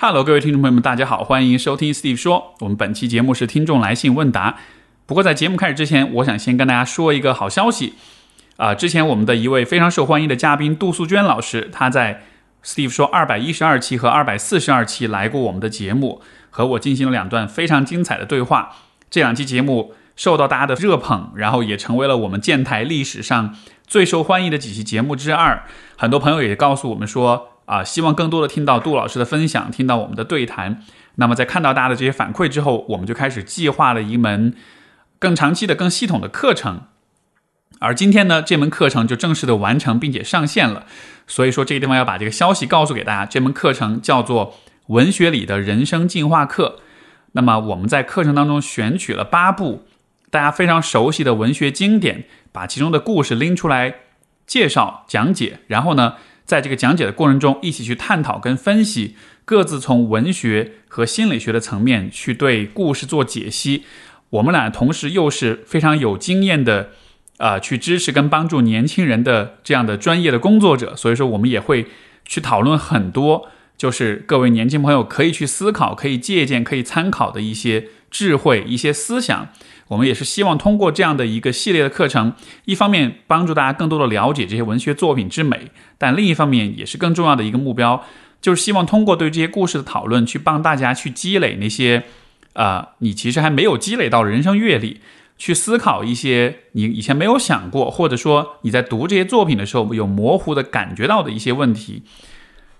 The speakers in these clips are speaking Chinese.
Hello，各位听众朋友们，大家好，欢迎收听 Steve 说。我们本期节目是听众来信问答。不过在节目开始之前，我想先跟大家说一个好消息啊！之前我们的一位非常受欢迎的嘉宾杜素娟老师，他在 Steve 说二百一十二期和二百四十二期来过我们的节目，和我进行了两段非常精彩的对话。这两期节目受到大家的热捧，然后也成为了我们建台历史上最受欢迎的几期节目之二。很多朋友也告诉我们说。啊，希望更多的听到杜老师的分享，听到我们的对谈。那么在看到大家的这些反馈之后，我们就开始计划了一门更长期的、更系统的课程。而今天呢，这门课程就正式的完成并且上线了。所以说，这个地方要把这个消息告诉给大家，这门课程叫做《文学里的人生进化课》。那么我们在课程当中选取了八部大家非常熟悉的文学经典，把其中的故事拎出来介绍讲解，然后呢。在这个讲解的过程中，一起去探讨跟分析，各自从文学和心理学的层面去对故事做解析。我们俩同时又是非常有经验的，啊，去支持跟帮助年轻人的这样的专业的工作者，所以说我们也会去讨论很多，就是各位年轻朋友可以去思考、可以借鉴、可以参考的一些智慧、一些思想。我们也是希望通过这样的一个系列的课程，一方面帮助大家更多的了解这些文学作品之美，但另一方面也是更重要的一个目标，就是希望通过对这些故事的讨论，去帮大家去积累那些，啊，你其实还没有积累到人生阅历，去思考一些你以前没有想过，或者说你在读这些作品的时候有模糊的感觉到的一些问题，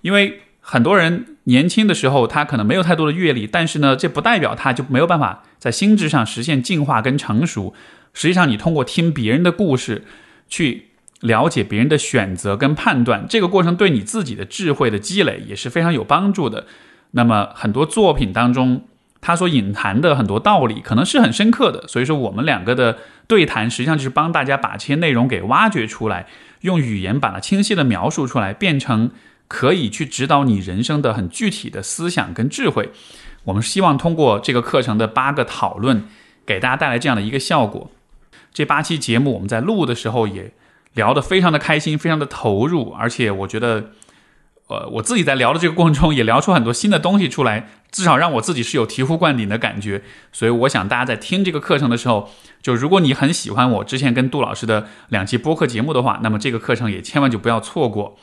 因为。很多人年轻的时候，他可能没有太多的阅历，但是呢，这不代表他就没有办法在心智上实现进化跟成熟。实际上，你通过听别人的故事，去了解别人的选择跟判断，这个过程对你自己的智慧的积累也是非常有帮助的。那么，很多作品当中，他所隐含的很多道理，可能是很深刻的。所以说，我们两个的对谈，实际上就是帮大家把这些内容给挖掘出来，用语言把它清晰的描述出来，变成。可以去指导你人生的很具体的思想跟智慧。我们希望通过这个课程的八个讨论，给大家带来这样的一个效果。这八期节目我们在录的时候也聊得非常的开心，非常的投入，而且我觉得，呃，我自己在聊的这个过程中也聊出很多新的东西出来，至少让我自己是有醍醐灌顶的感觉。所以我想大家在听这个课程的时候，就如果你很喜欢我之前跟杜老师的两期播客节目的话，那么这个课程也千万就不要错过。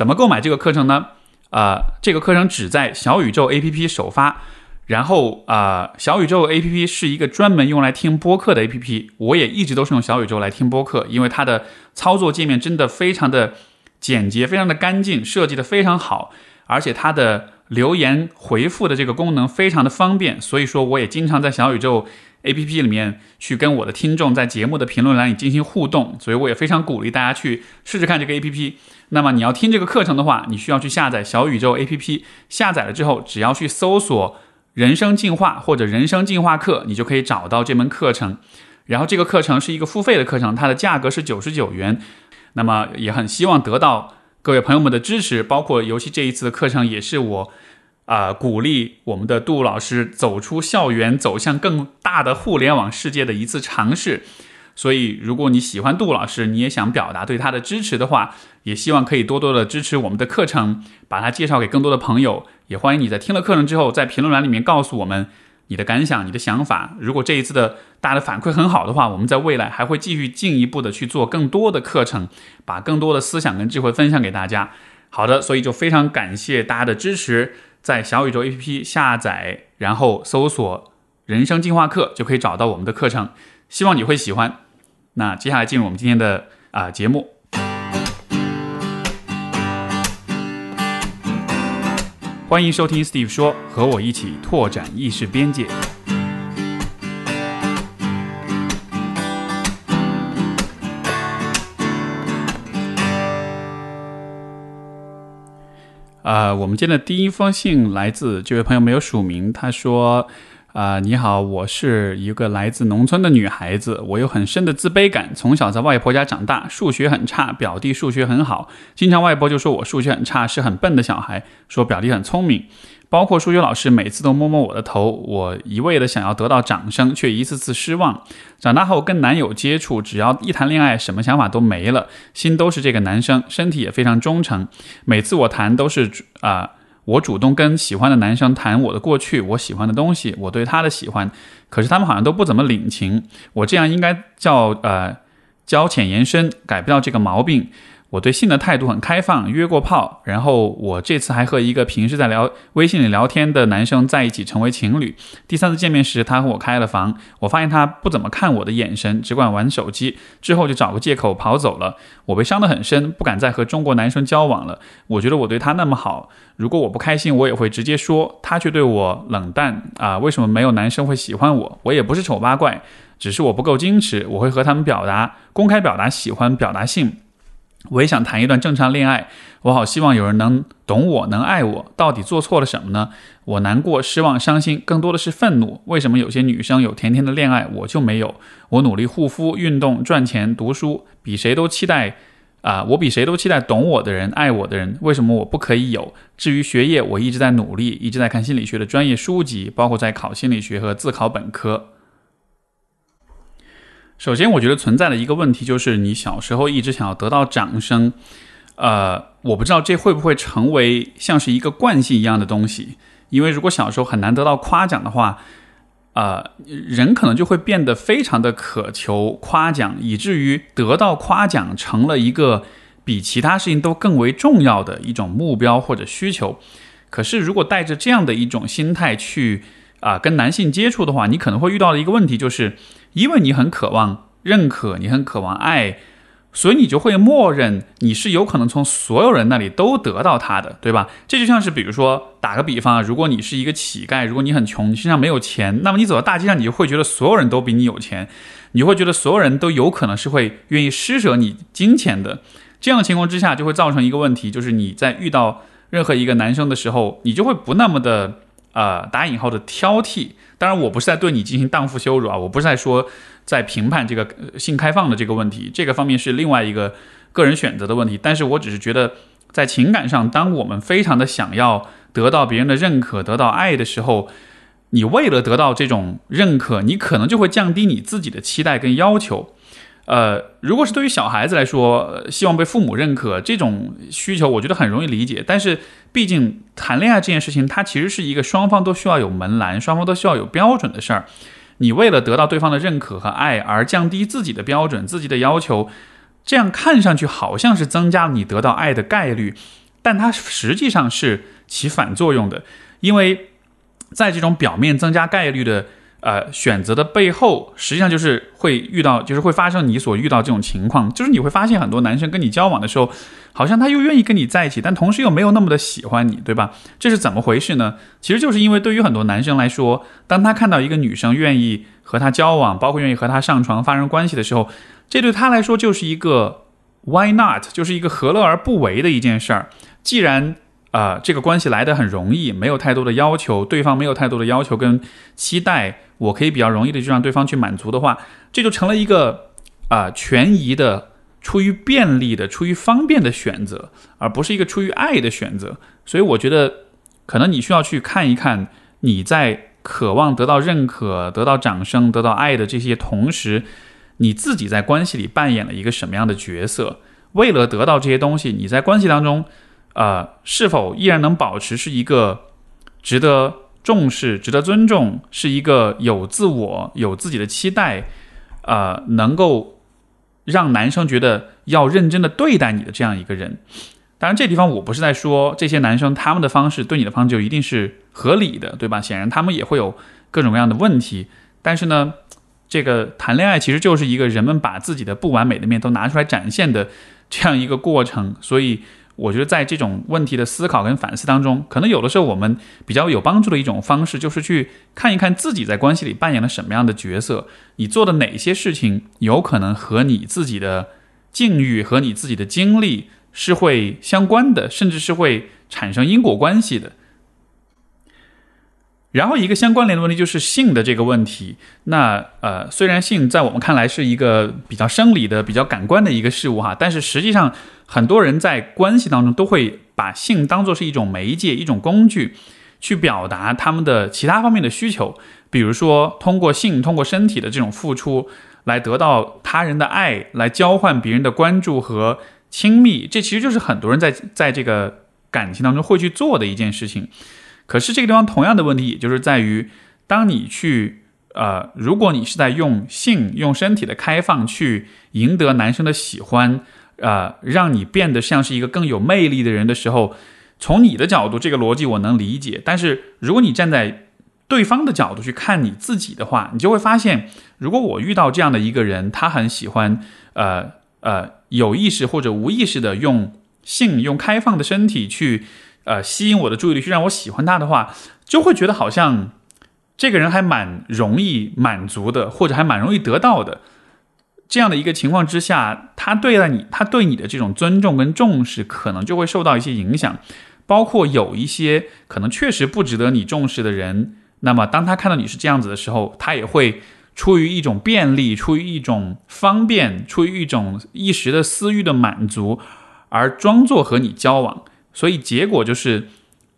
怎么购买这个课程呢？呃，这个课程只在小宇宙 APP 首发，然后啊，小宇宙 APP 是一个专门用来听播客的 APP，我也一直都是用小宇宙来听播客，因为它的操作界面真的非常的简洁，非常的干净，设计的非常好，而且它的留言回复的这个功能非常的方便，所以说我也经常在小宇宙。A P P 里面去跟我的听众在节目的评论栏里进行互动，所以我也非常鼓励大家去试试看这个 A P P。那么你要听这个课程的话，你需要去下载小宇宙 A P P。下载了之后，只要去搜索“人生进化”或者“人生进化课”，你就可以找到这门课程。然后这个课程是一个付费的课程，它的价格是九十九元。那么也很希望得到各位朋友们的支持，包括尤其这一次的课程也是我。啊，鼓励我们的杜老师走出校园，走向更大的互联网世界的一次尝试。所以，如果你喜欢杜老师，你也想表达对他的支持的话，也希望可以多多的支持我们的课程，把它介绍给更多的朋友。也欢迎你在听了课程之后，在评论栏里面告诉我们你的感想、你的想法。如果这一次的大家的反馈很好的话，我们在未来还会继续进一步的去做更多的课程，把更多的思想跟智慧分享给大家。好的，所以就非常感谢大家的支持。在小宇宙 APP 下载，然后搜索“人生进化课”，就可以找到我们的课程。希望你会喜欢。那接下来进入我们今天的啊节目，欢迎收听 Steve 说，和我一起拓展意识边界。啊，我们今天的第一封信来自这位朋友没有署名，他说：“啊，你好，我是一个来自农村的女孩子，我有很深的自卑感，从小在外婆家长大，数学很差，表弟数学很好，经常外婆就说我数学很差，是很笨的小孩，说表弟很聪明。”包括数学老师每次都摸摸我的头，我一味的想要得到掌声，却一次次失望。长大后跟男友接触，只要一谈恋爱，什么想法都没了，心都是这个男生，身体也非常忠诚。每次我谈都是啊，我主动跟喜欢的男生谈我的过去，我喜欢的东西，我对他的喜欢，可是他们好像都不怎么领情。我这样应该叫呃交浅言深，改不掉这个毛病。我对性的态度很开放，约过炮，然后我这次还和一个平时在聊微信里聊天的男生在一起，成为情侣。第三次见面时，他和我开了房，我发现他不怎么看我的眼神，只管玩手机，之后就找个借口跑走了。我被伤得很深，不敢再和中国男生交往了。我觉得我对他那么好，如果我不开心，我也会直接说，他却对我冷淡啊？为什么没有男生会喜欢我？我也不是丑八怪，只是我不够矜持，我会和他们表达，公开表达喜欢，表达性。我也想谈一段正常恋爱，我好希望有人能懂我，能爱我。到底做错了什么呢？我难过、失望、伤心，更多的是愤怒。为什么有些女生有甜甜的恋爱，我就没有？我努力护肤、运动、赚钱、读书，比谁都期待啊！我比谁都期待懂我的人、爱我的人。为什么我不可以有？至于学业，我一直在努力，一直在看心理学的专业书籍，包括在考心理学和自考本科。首先，我觉得存在的一个问题就是，你小时候一直想要得到掌声，呃，我不知道这会不会成为像是一个惯性一样的东西。因为如果小时候很难得到夸奖的话，呃，人可能就会变得非常的渴求夸奖，以至于得到夸奖成了一个比其他事情都更为重要的一种目标或者需求。可是，如果带着这样的一种心态去啊跟男性接触的话，你可能会遇到的一个问题就是。因为你很渴望认可，你很渴望爱，所以你就会默认你是有可能从所有人那里都得到他的，对吧？这就像是，比如说打个比方啊，如果你是一个乞丐，如果你很穷，你身上没有钱，那么你走到大街上，你就会觉得所有人都比你有钱，你会觉得所有人都有可能是会愿意施舍你金钱的。这样的情况之下，就会造成一个问题，就是你在遇到任何一个男生的时候，你就会不那么的呃打引号的挑剔。当然，我不是在对你进行荡妇羞辱啊，我不是在说在评判这个性开放的这个问题，这个方面是另外一个个人选择的问题。但是我只是觉得，在情感上，当我们非常的想要得到别人的认可、得到爱的时候，你为了得到这种认可，你可能就会降低你自己的期待跟要求。呃，如果是对于小孩子来说，希望被父母认可这种需求，我觉得很容易理解。但是，毕竟谈恋爱这件事情，它其实是一个双方都需要有门栏，双方都需要有标准的事儿。你为了得到对方的认可和爱而降低自己的标准、自己的要求，这样看上去好像是增加了你得到爱的概率，但它实际上是起反作用的，因为在这种表面增加概率的。呃，选择的背后，实际上就是会遇到，就是会发生你所遇到这种情况，就是你会发现很多男生跟你交往的时候，好像他又愿意跟你在一起，但同时又没有那么的喜欢你，对吧？这是怎么回事呢？其实就是因为对于很多男生来说，当他看到一个女生愿意和他交往，包括愿意和他上床发生关系的时候，这对他来说就是一个 why not，就是一个何乐而不为的一件事儿。既然啊，这个关系来的很容易，没有太多的要求，对方没有太多的要求跟期待，我可以比较容易的就让对方去满足的话，这就成了一个啊权宜的、出于便利的、出于方便的选择，而不是一个出于爱的选择。所以我觉得，可能你需要去看一看，你在渴望得到认可、得到掌声、得到爱的这些同时，你自己在关系里扮演了一个什么样的角色？为了得到这些东西，你在关系当中。呃，是否依然能保持是一个值得重视、值得尊重，是一个有自我、有自己的期待，呃，能够让男生觉得要认真的对待你的这样一个人？当然，这地方我不是在说这些男生他们的方式对你的方式就一定是合理的，对吧？显然他们也会有各种各样的问题。但是呢，这个谈恋爱其实就是一个人们把自己的不完美的面都拿出来展现的这样一个过程，所以。我觉得在这种问题的思考跟反思当中，可能有的时候我们比较有帮助的一种方式，就是去看一看自己在关系里扮演了什么样的角色，你做的哪些事情有可能和你自己的境遇和你自己的经历是会相关的，甚至是会产生因果关系的。然后一个相关联的问题就是性的这个问题。那呃，虽然性在我们看来是一个比较生理的、比较感官的一个事物哈，但是实际上很多人在关系当中都会把性当做是一种媒介、一种工具，去表达他们的其他方面的需求。比如说，通过性、通过身体的这种付出，来得到他人的爱，来交换别人的关注和亲密。这其实就是很多人在在这个感情当中会去做的一件事情。可是这个地方同样的问题，也就是在于，当你去呃，如果你是在用性、用身体的开放去赢得男生的喜欢，呃，让你变得像是一个更有魅力的人的时候，从你的角度，这个逻辑我能理解。但是如果你站在对方的角度去看你自己的话，你就会发现，如果我遇到这样的一个人，他很喜欢呃呃有意识或者无意识的用性、用开放的身体去。呃，吸引我的注意力，去让我喜欢他的话，就会觉得好像这个人还蛮容易满足的，或者还蛮容易得到的。这样的一个情况之下，他对待你，他对你的这种尊重跟重视，可能就会受到一些影响。包括有一些可能确实不值得你重视的人，那么当他看到你是这样子的时候，他也会出于一种便利，出于一种方便，出于一种一时的私欲的满足，而装作和你交往。所以结果就是，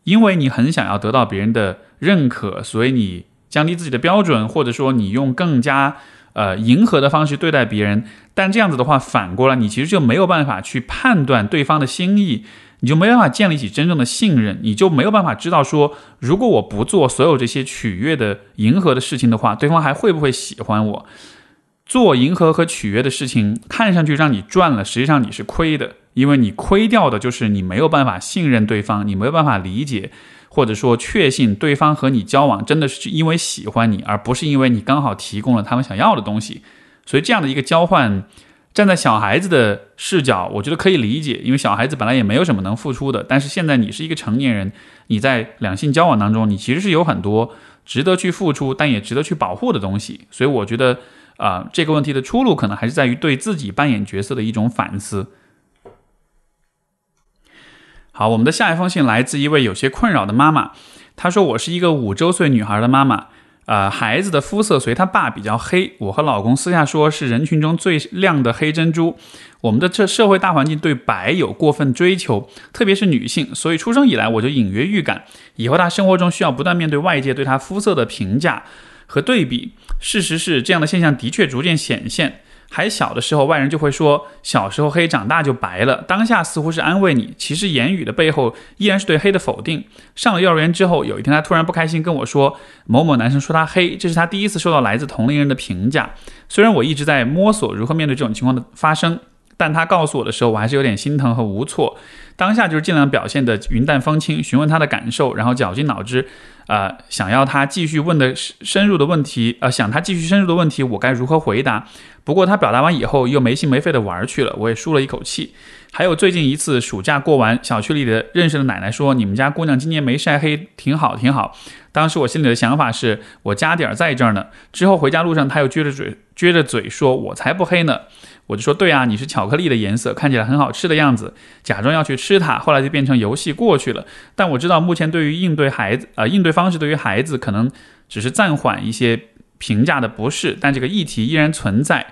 因为你很想要得到别人的认可，所以你降低自己的标准，或者说你用更加呃迎合的方式对待别人。但这样子的话，反过来你其实就没有办法去判断对方的心意，你就没办法建立起真正的信任，你就没有办法知道说，如果我不做所有这些取悦的迎合的事情的话，对方还会不会喜欢我？做迎合和取悦的事情，看上去让你赚了，实际上你是亏的。因为你亏掉的就是你没有办法信任对方，你没有办法理解，或者说确信对方和你交往真的是因为喜欢你，而不是因为你刚好提供了他们想要的东西。所以这样的一个交换，站在小孩子的视角，我觉得可以理解，因为小孩子本来也没有什么能付出的。但是现在你是一个成年人，你在两性交往当中，你其实是有很多值得去付出，但也值得去保护的东西。所以我觉得，啊，这个问题的出路可能还是在于对自己扮演角色的一种反思。好，我们的下一封信来自一位有些困扰的妈妈。她说：“我是一个五周岁女孩的妈妈，呃，孩子的肤色随她爸比较黑。我和老公私下说是人群中最亮的黑珍珠。我们的这社会大环境对白有过分追求，特别是女性，所以出生以来我就隐约预感，以后她生活中需要不断面对外界对她肤色的评价和对比。事实是，这样的现象的确逐渐显现。”还小的时候，外人就会说小时候黑，长大就白了。当下似乎是安慰你，其实言语的背后依然是对黑的否定。上了幼儿园之后，有一天他突然不开心跟我说，某某男生说他黑，这是他第一次受到来自同龄人的评价。虽然我一直在摸索如何面对这种情况的发生，但他告诉我的时候，我还是有点心疼和无措。当下就是尽量表现的云淡风轻，询问他的感受，然后绞尽脑汁。呃，想要他继续问的深入的问题，呃，想他继续深入的问题，我该如何回答？不过他表达完以后，又没心没肺的玩去了，我也舒了一口气。还有最近一次暑假过完，小区里的认识的奶奶说，你们家姑娘今年没晒黑，挺好，挺好。当时我心里的想法是，我家底儿在这儿呢。之后回家路上，他又撅着嘴，撅着嘴说，我才不黑呢。我就说对啊，你是巧克力的颜色，看起来很好吃的样子，假装要去吃它，后来就变成游戏过去了。但我知道目前对于应对孩子，呃，应对方式对于孩子可能只是暂缓一些评价的不适，但这个议题依然存在。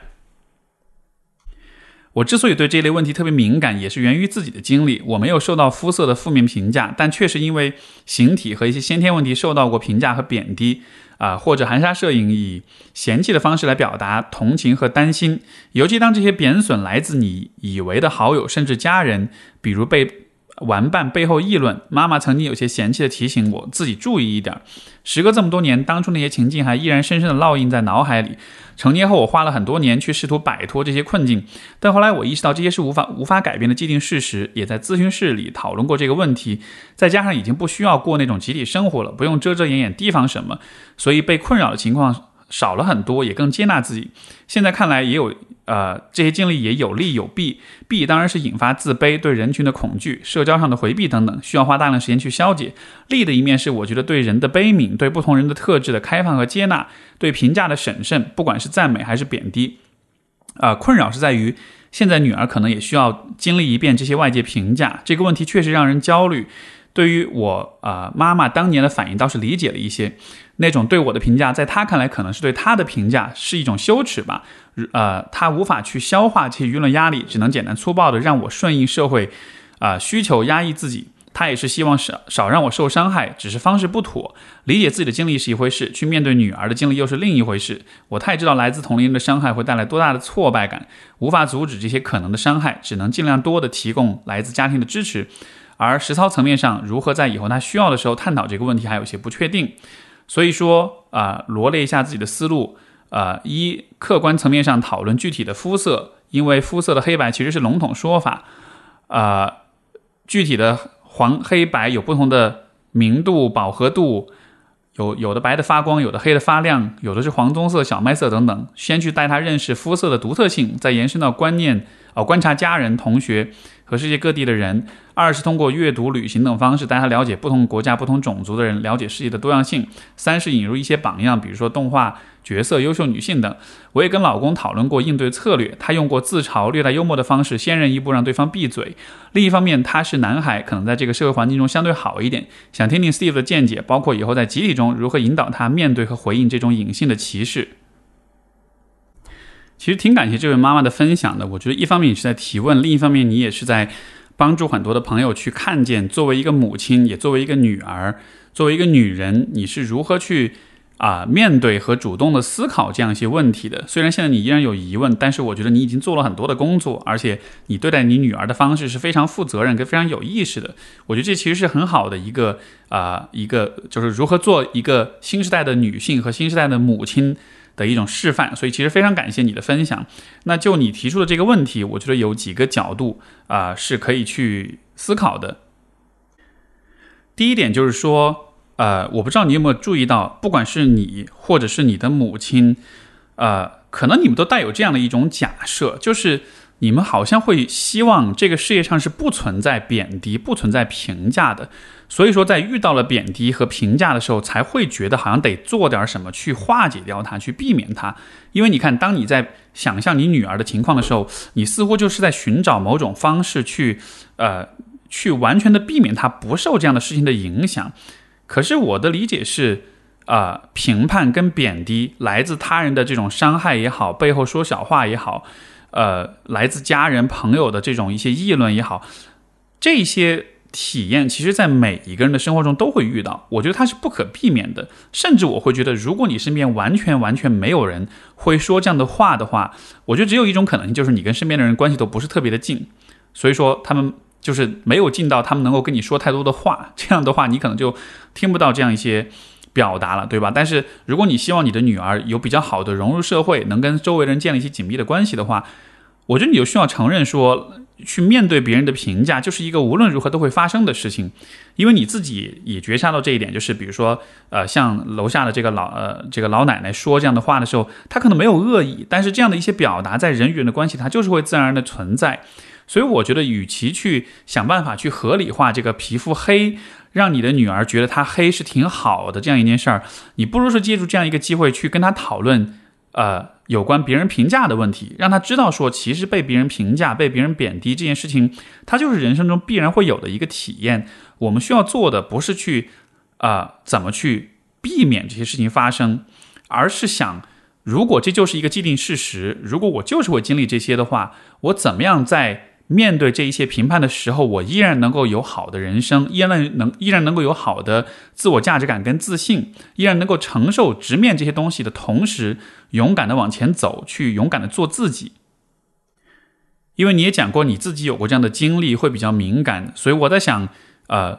我之所以对这类问题特别敏感，也是源于自己的经历。我没有受到肤色的负面评价，但确实因为形体和一些先天问题受到过评价和贬低。啊，或者含沙射影，以嫌弃的方式来表达同情和担心，尤其当这些贬损来自你以为的好友甚至家人，比如被。玩伴背后议论，妈妈曾经有些嫌弃的提醒我自己注意一点。时隔这么多年，当初那些情境还依然深深的烙印在脑海里。成年后，我花了很多年去试图摆脱这些困境，但后来我意识到这些是无法无法改变的既定事实，也在咨询室里讨论过这个问题。再加上已经不需要过那种集体生活了，不用遮遮掩掩提防什么，所以被困扰的情况。少了很多，也更接纳自己。现在看来，也有呃这些经历也有利有弊。弊当然是引发自卑、对人群的恐惧、社交上的回避等等，需要花大量时间去消解。利的一面是，我觉得对人的悲悯、对不同人的特质的开放和接纳、对评价的审慎，不管是赞美还是贬低。啊，困扰是在于，现在女儿可能也需要经历一遍这些外界评价，这个问题确实让人焦虑。对于我啊，妈妈当年的反应倒是理解了一些。那种对我的评价，在他看来可能是对他的评价是一种羞耻吧，呃，他无法去消化这些舆论压力，只能简单粗暴的让我顺应社会，啊需求压抑自己。他也是希望少少让我受伤害，只是方式不妥。理解自己的经历是一回事，去面对女儿的经历又是另一回事。我太知道来自同龄人的伤害会带来多大的挫败感，无法阻止这些可能的伤害，只能尽量多的提供来自家庭的支持。而实操层面上，如何在以后他需要的时候探讨这个问题，还有些不确定。所以说啊，罗列一下自己的思路啊，一客观层面上讨论具体的肤色，因为肤色的黑白其实是笼统说法啊，具体的黄黑白有不同的明度、饱和度。有有的白的发光，有的黑的发亮，有的是黄棕色、小麦色等等。先去带他认识肤色的独特性，再延伸到观念，哦，观察家人、同学和世界各地的人。二是通过阅读、旅行等方式带他了解不同国家、不同种族的人，了解世界的多样性。三是引入一些榜样，比如说动画角色、优秀女性等。我也跟老公讨论过应对策略，他用过自嘲、略带幽默的方式，先人一步让对方闭嘴。另一方面，他是男孩，可能在这个社会环境中相对好一点。想听听 Steve 的见解，包括以后在集体中如何引导他面对和回应这种隐性的歧视。其实挺感谢这位妈妈的分享的。我觉得一方面你是在提问，另一方面你也是在。帮助很多的朋友去看见，作为一个母亲，也作为一个女儿，作为一个女人，你是如何去啊面对和主动的思考这样一些问题的。虽然现在你依然有疑问，但是我觉得你已经做了很多的工作，而且你对待你女儿的方式是非常负责任跟非常有意识的。我觉得这其实是很好的一个啊一个，就是如何做一个新时代的女性和新时代的母亲。的一种示范，所以其实非常感谢你的分享。那就你提出的这个问题，我觉得有几个角度啊是可以去思考的。第一点就是说，呃，我不知道你有没有注意到，不管是你或者是你的母亲，呃，可能你们都带有这样的一种假设，就是。你们好像会希望这个世界上是不存在贬低、不存在评价的，所以说在遇到了贬低和评价的时候，才会觉得好像得做点什么去化解掉它，去避免它。因为你看，当你在想象你女儿的情况的时候，你似乎就是在寻找某种方式去，呃，去完全的避免她不受这样的事情的影响。可是我的理解是，呃，评判跟贬低来自他人的这种伤害也好，背后说小话也好。呃，来自家人朋友的这种一些议论也好，这些体验，其实，在每一个人的生活中都会遇到。我觉得它是不可避免的。甚至我会觉得，如果你身边完全完全没有人会说这样的话的话，我觉得只有一种可能性，就是你跟身边的人关系都不是特别的近，所以说他们就是没有近到他们能够跟你说太多的话。这样的话，你可能就听不到这样一些。表达了，对吧？但是如果你希望你的女儿有比较好的融入社会，能跟周围人建立起紧密的关系的话，我觉得你就需要承认说，去面对别人的评价，就是一个无论如何都会发生的事情。因为你自己也觉察到这一点，就是比如说，呃，像楼下的这个老呃这个老奶奶说这样的话的时候，她可能没有恶意，但是这样的一些表达，在人与人的关系，它就是会自然而然的存在。所以我觉得，与其去想办法去合理化这个皮肤黑。让你的女儿觉得她黑是挺好的这样一件事儿，你不如说借助这样一个机会去跟她讨论，呃，有关别人评价的问题，让他知道说，其实被别人评价、被别人贬低这件事情，他就是人生中必然会有的一个体验。我们需要做的不是去，啊，怎么去避免这些事情发生，而是想，如果这就是一个既定事实，如果我就是会经历这些的话，我怎么样在。面对这一切评判的时候，我依然能够有好的人生，依然能依然能够有好的自我价值感跟自信，依然能够承受直面这些东西的同时，勇敢的往前走，去勇敢的做自己。因为你也讲过你自己有过这样的经历，会比较敏感，所以我在想，呃，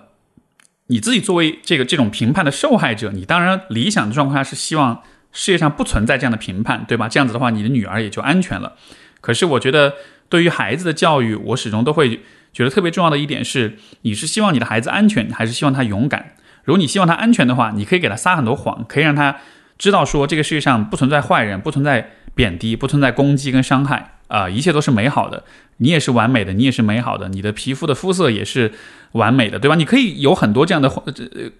你自己作为这个这种评判的受害者，你当然理想的状况下是希望世界上不存在这样的评判，对吧？这样子的话，你的女儿也就安全了。可是我觉得。对于孩子的教育，我始终都会觉得特别重要的一点是，你是希望你的孩子安全，还是希望他勇敢？如果你希望他安全的话，你可以给他撒很多谎，可以让他知道说这个世界上不存在坏人，不存在贬低，不存在攻击跟伤害啊，一切都是美好的。你也是完美的，你也是美好的，你的皮肤的肤色也是完美的，对吧？你可以有很多这样的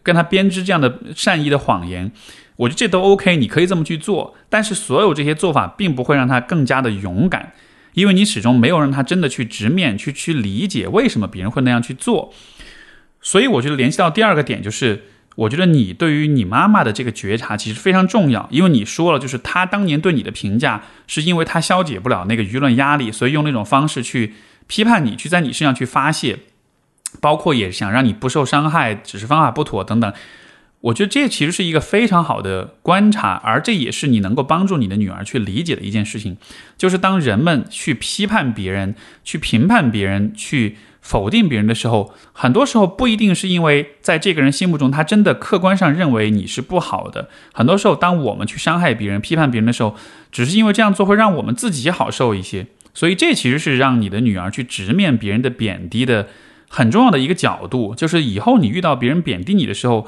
跟他编织这样的善意的谎言，我觉得这都 OK，你可以这么去做。但是所有这些做法并不会让他更加的勇敢。因为你始终没有让他真的去直面去去理解为什么别人会那样去做，所以我觉得联系到第二个点就是，我觉得你对于你妈妈的这个觉察其实非常重要，因为你说了，就是他当年对你的评价是因为他消解不了那个舆论压力，所以用那种方式去批判你，去在你身上去发泄，包括也想让你不受伤害，只是方法不妥等等。我觉得这其实是一个非常好的观察，而这也是你能够帮助你的女儿去理解的一件事情，就是当人们去批判别人、去评判别人、去否定别人的时候，很多时候不一定是因为在这个人心目中他真的客观上认为你是不好的。很多时候，当我们去伤害别人、批判别人的时候，只是因为这样做会让我们自己好受一些。所以，这其实是让你的女儿去直面别人的贬低的很重要的一个角度，就是以后你遇到别人贬低你的时候。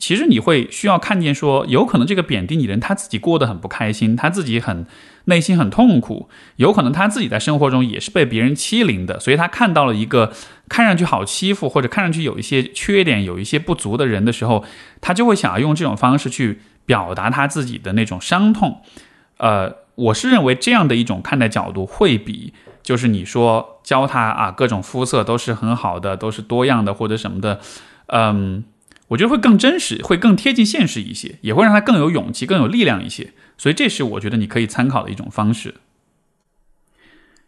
其实你会需要看见，说有可能这个贬低你的人他自己过得很不开心，他自己很内心很痛苦，有可能他自己在生活中也是被别人欺凌的，所以他看到了一个看上去好欺负或者看上去有一些缺点、有一些不足的人的时候，他就会想要用这种方式去表达他自己的那种伤痛。呃，我是认为这样的一种看待角度会比就是你说教他啊各种肤色都是很好的，都是多样的或者什么的，嗯。我觉得会更真实，会更贴近现实一些，也会让他更有勇气、更有力量一些。所以，这是我觉得你可以参考的一种方式。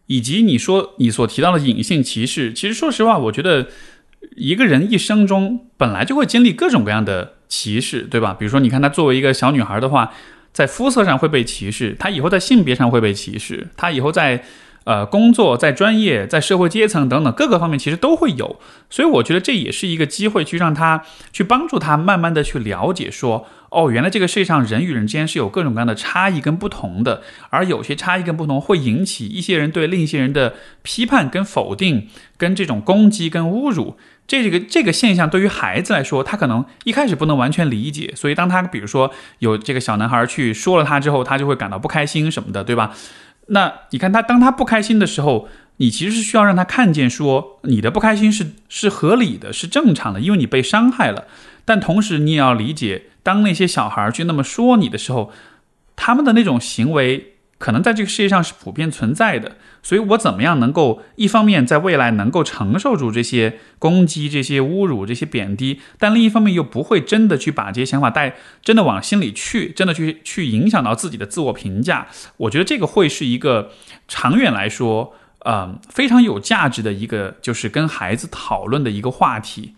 以及你说你所提到的隐性歧视，其实说实话，我觉得一个人一生中本来就会经历各种各样的歧视，对吧？比如说，你看她作为一个小女孩的话，在肤色上会被歧视，她以后在性别上会被歧视，她以后在。呃，工作在专业、在社会阶层等等各个方面，其实都会有，所以我觉得这也是一个机会，去让他去帮助他慢慢的去了解，说哦，原来这个世界上人与人之间是有各种各样的差异跟不同的，而有些差异跟不同会引起一些人对另一些人的批判跟否定，跟这种攻击跟侮辱，这个这个现象对于孩子来说，他可能一开始不能完全理解，所以当他比如说有这个小男孩去说了他之后，他就会感到不开心什么的，对吧？那你看他，当他不开心的时候，你其实是需要让他看见，说你的不开心是是合理的，是正常的，因为你被伤害了。但同时，你也要理解，当那些小孩去那么说你的时候，他们的那种行为。可能在这个世界上是普遍存在的，所以我怎么样能够一方面在未来能够承受住这些攻击、这些侮辱、这些贬低，但另一方面又不会真的去把这些想法带真的往心里去，真的去去影响到自己的自我评价。我觉得这个会是一个长远来说，嗯，非常有价值的一个，就是跟孩子讨论的一个话题。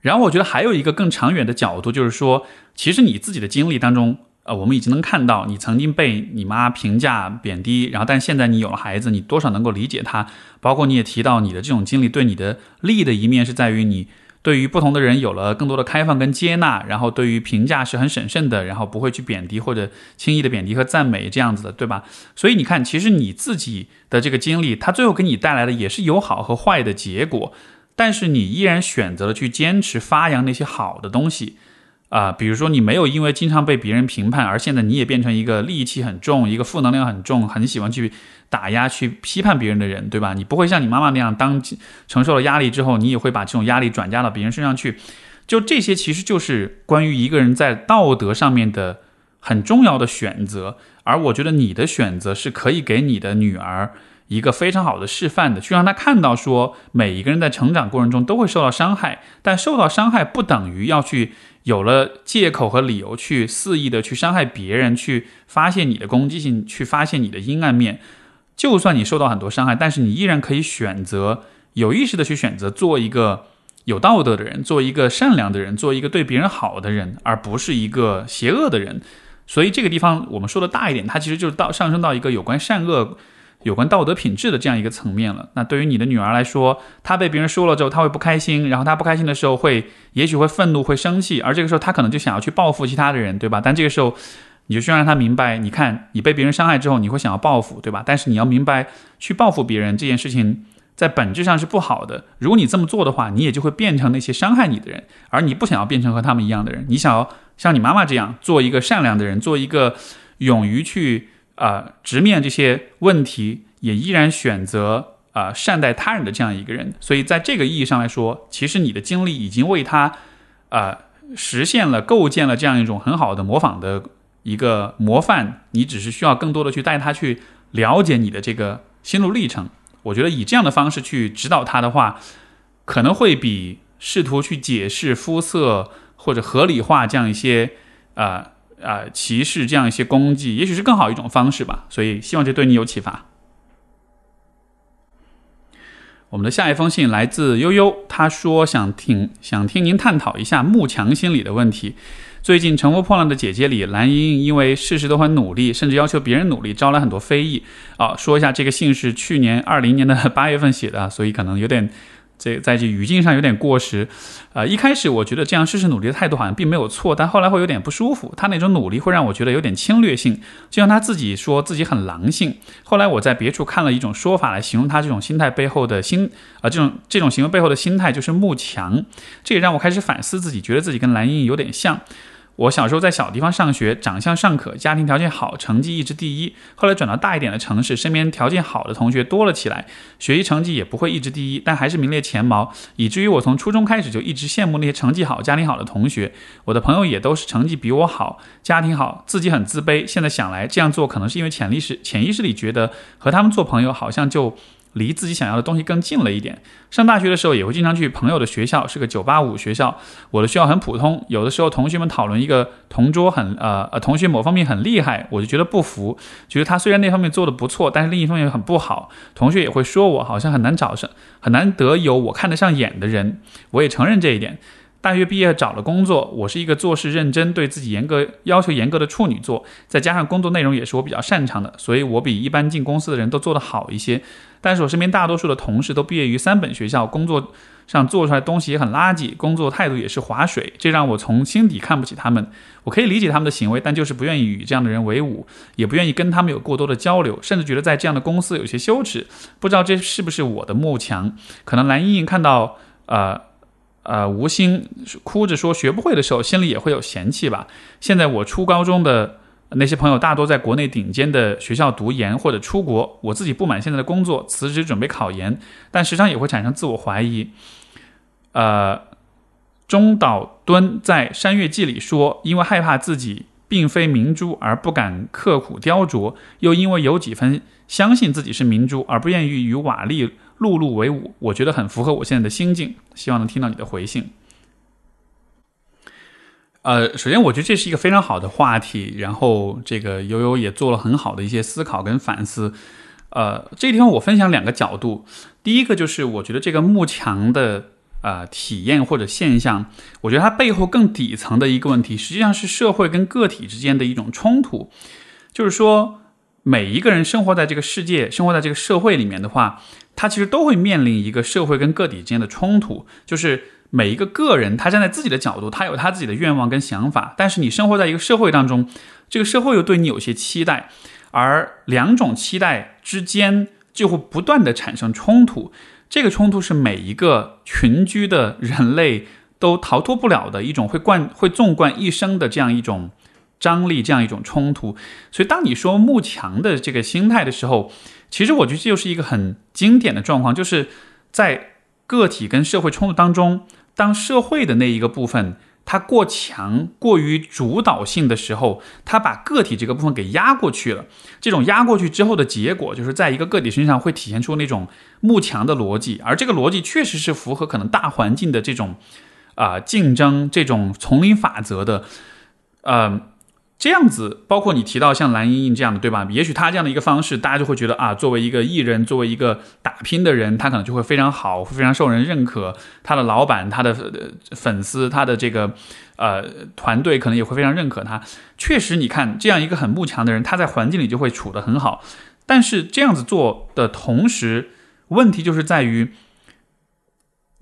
然后我觉得还有一个更长远的角度，就是说，其实你自己的经历当中。呃，我们已经能看到你曾经被你妈评价贬低，然后但现在你有了孩子，你多少能够理解他。包括你也提到你的这种经历对你的利的一面是在于你对于不同的人有了更多的开放跟接纳，然后对于评价是很审慎的，然后不会去贬低或者轻易的贬低和赞美这样子的，对吧？所以你看，其实你自己的这个经历，它最后给你带来的也是有好和坏的结果，但是你依然选择了去坚持发扬那些好的东西。啊，比如说你没有因为经常被别人评判，而现在你也变成一个戾气很重、一个负能量很重、很喜欢去打压、去批判别人的人，对吧？你不会像你妈妈那样，当承受了压力之后，你也会把这种压力转嫁到别人身上去。就这些，其实就是关于一个人在道德上面的很重要的选择。而我觉得你的选择是可以给你的女儿。一个非常好的示范的，去让他看到说，每一个人在成长过程中都会受到伤害，但受到伤害不等于要去有了借口和理由去肆意的去伤害别人，去发现你的攻击性，去发现你的阴暗面。就算你受到很多伤害，但是你依然可以选择有意识的去选择做一个有道德的人，做一个善良的人，做一个对别人好的人，而不是一个邪恶的人。所以这个地方我们说的大一点，它其实就是到上升到一个有关善恶。有关道德品质的这样一个层面了。那对于你的女儿来说，她被别人说了之后，她会不开心，然后她不开心的时候会，也许会愤怒，会生气，而这个时候她可能就想要去报复其他的人，对吧？但这个时候，你就需要让她明白，你看你被别人伤害之后，你会想要报复，对吧？但是你要明白，去报复别人这件事情，在本质上是不好的。如果你这么做的话，你也就会变成那些伤害你的人，而你不想要变成和他们一样的人，你想要像你妈妈这样，做一个善良的人，做一个勇于去。啊，直面这些问题，也依然选择啊善待他人的这样一个人，所以在这个意义上来说，其实你的经历已经为他啊实现了、构建了这样一种很好的模仿的一个模范。你只是需要更多的去带他去了解你的这个心路历程。我觉得以这样的方式去指导他的话，可能会比试图去解释肤色或者合理化这样一些啊。啊，歧视这样一些功绩，也许是更好一种方式吧。所以希望这对你有启发。我们的下一封信来自悠悠，他说想听想听您探讨一下慕强心理的问题。最近《乘风破浪的姐姐》里，蓝莹莹因为事事都很努力，甚至要求别人努力，招来很多非议。啊，说一下这个信是去年二零年的八月份写的，所以可能有点。这在这语境上有点过时，呃，一开始我觉得这样试试努力的态度好像并没有错，但后来会有点不舒服。他那种努力会让我觉得有点侵略性，就像他自己说自己很狼性。后来我在别处看了一种说法来形容他这种心态背后的心，啊，这种这种行为背后的心态就是慕强。这也让我开始反思自己，觉得自己跟蓝莹莹有点像。我小时候在小地方上学，长相尚可，家庭条件好，成绩一直第一。后来转到大一点的城市，身边条件好的同学多了起来，学习成绩也不会一直第一，但还是名列前茅。以至于我从初中开始就一直羡慕那些成绩好、家庭好的同学。我的朋友也都是成绩比我好，家庭好，自己很自卑。现在想来，这样做可能是因为潜意识、潜意识里觉得和他们做朋友好像就。离自己想要的东西更近了一点。上大学的时候也会经常去朋友的学校，是个九八五学校。我的学校很普通，有的时候同学们讨论一个同桌很呃呃同学某方面很厉害，我就觉得不服，觉得他虽然那方面做的不错，但是另一方面很不好。同学也会说我好像很难找上，很难得有我看得上眼的人。我也承认这一点。大学毕业找了工作，我是一个做事认真、对自己严格要求严格的处女座，再加上工作内容也是我比较擅长的，所以我比一般进公司的人都做得好一些。但是我身边大多数的同事都毕业于三本学校，工作上做出来东西也很垃圾，工作态度也是划水，这让我从心底看不起他们。我可以理解他们的行为，但就是不愿意与这样的人为伍，也不愿意跟他们有过多的交流，甚至觉得在这样的公司有些羞耻。不知道这是不是我的慕强？可能蓝莹莹看到，呃。呃，吴昕哭着说学不会的时候，心里也会有嫌弃吧。现在我初高中的那些朋友大多在国内顶尖的学校读研或者出国，我自己不满现在的工作，辞职准备考研，但时常也会产生自我怀疑。呃，中岛敦在《山月记》里说，因为害怕自己并非明珠而不敢刻苦雕琢，又因为有几分相信自己是明珠而不愿意与瓦砾。碌碌为伍，我觉得很符合我现在的心境，希望能听到你的回信。呃，首先我觉得这是一个非常好的话题，然后这个悠悠也做了很好的一些思考跟反思。呃，这地方我分享两个角度，第一个就是我觉得这个幕墙的呃体验或者现象，我觉得它背后更底层的一个问题，实际上是社会跟个体之间的一种冲突，就是说每一个人生活在这个世界，生活在这个社会里面的话。他其实都会面临一个社会跟个体之间的冲突，就是每一个个人他站在自己的角度，他有他自己的愿望跟想法，但是你生活在一个社会当中，这个社会又对你有些期待，而两种期待之间就会不断的产生冲突，这个冲突是每一个群居的人类都逃脱不了的一种会贯会纵贯一生的这样一种张力，这样一种冲突。所以当你说慕强的这个心态的时候，其实我觉得这就是一个很经典的状况，就是在个体跟社会冲突当中，当社会的那一个部分它过强、过于主导性的时候，它把个体这个部分给压过去了。这种压过去之后的结果，就是在一个个体身上会体现出那种慕强的逻辑，而这个逻辑确实是符合可能大环境的这种啊竞争、这种丛林法则的，呃。这样子，包括你提到像蓝莹莹这样的，对吧？也许他这样的一个方式，大家就会觉得啊，作为一个艺人，作为一个打拼的人，他可能就会非常好，非常受人认可。他的老板、他的粉丝、他的这个呃团队，可能也会非常认可他。确实，你看这样一个很慕强的人，他在环境里就会处得很好。但是这样子做的同时，问题就是在于。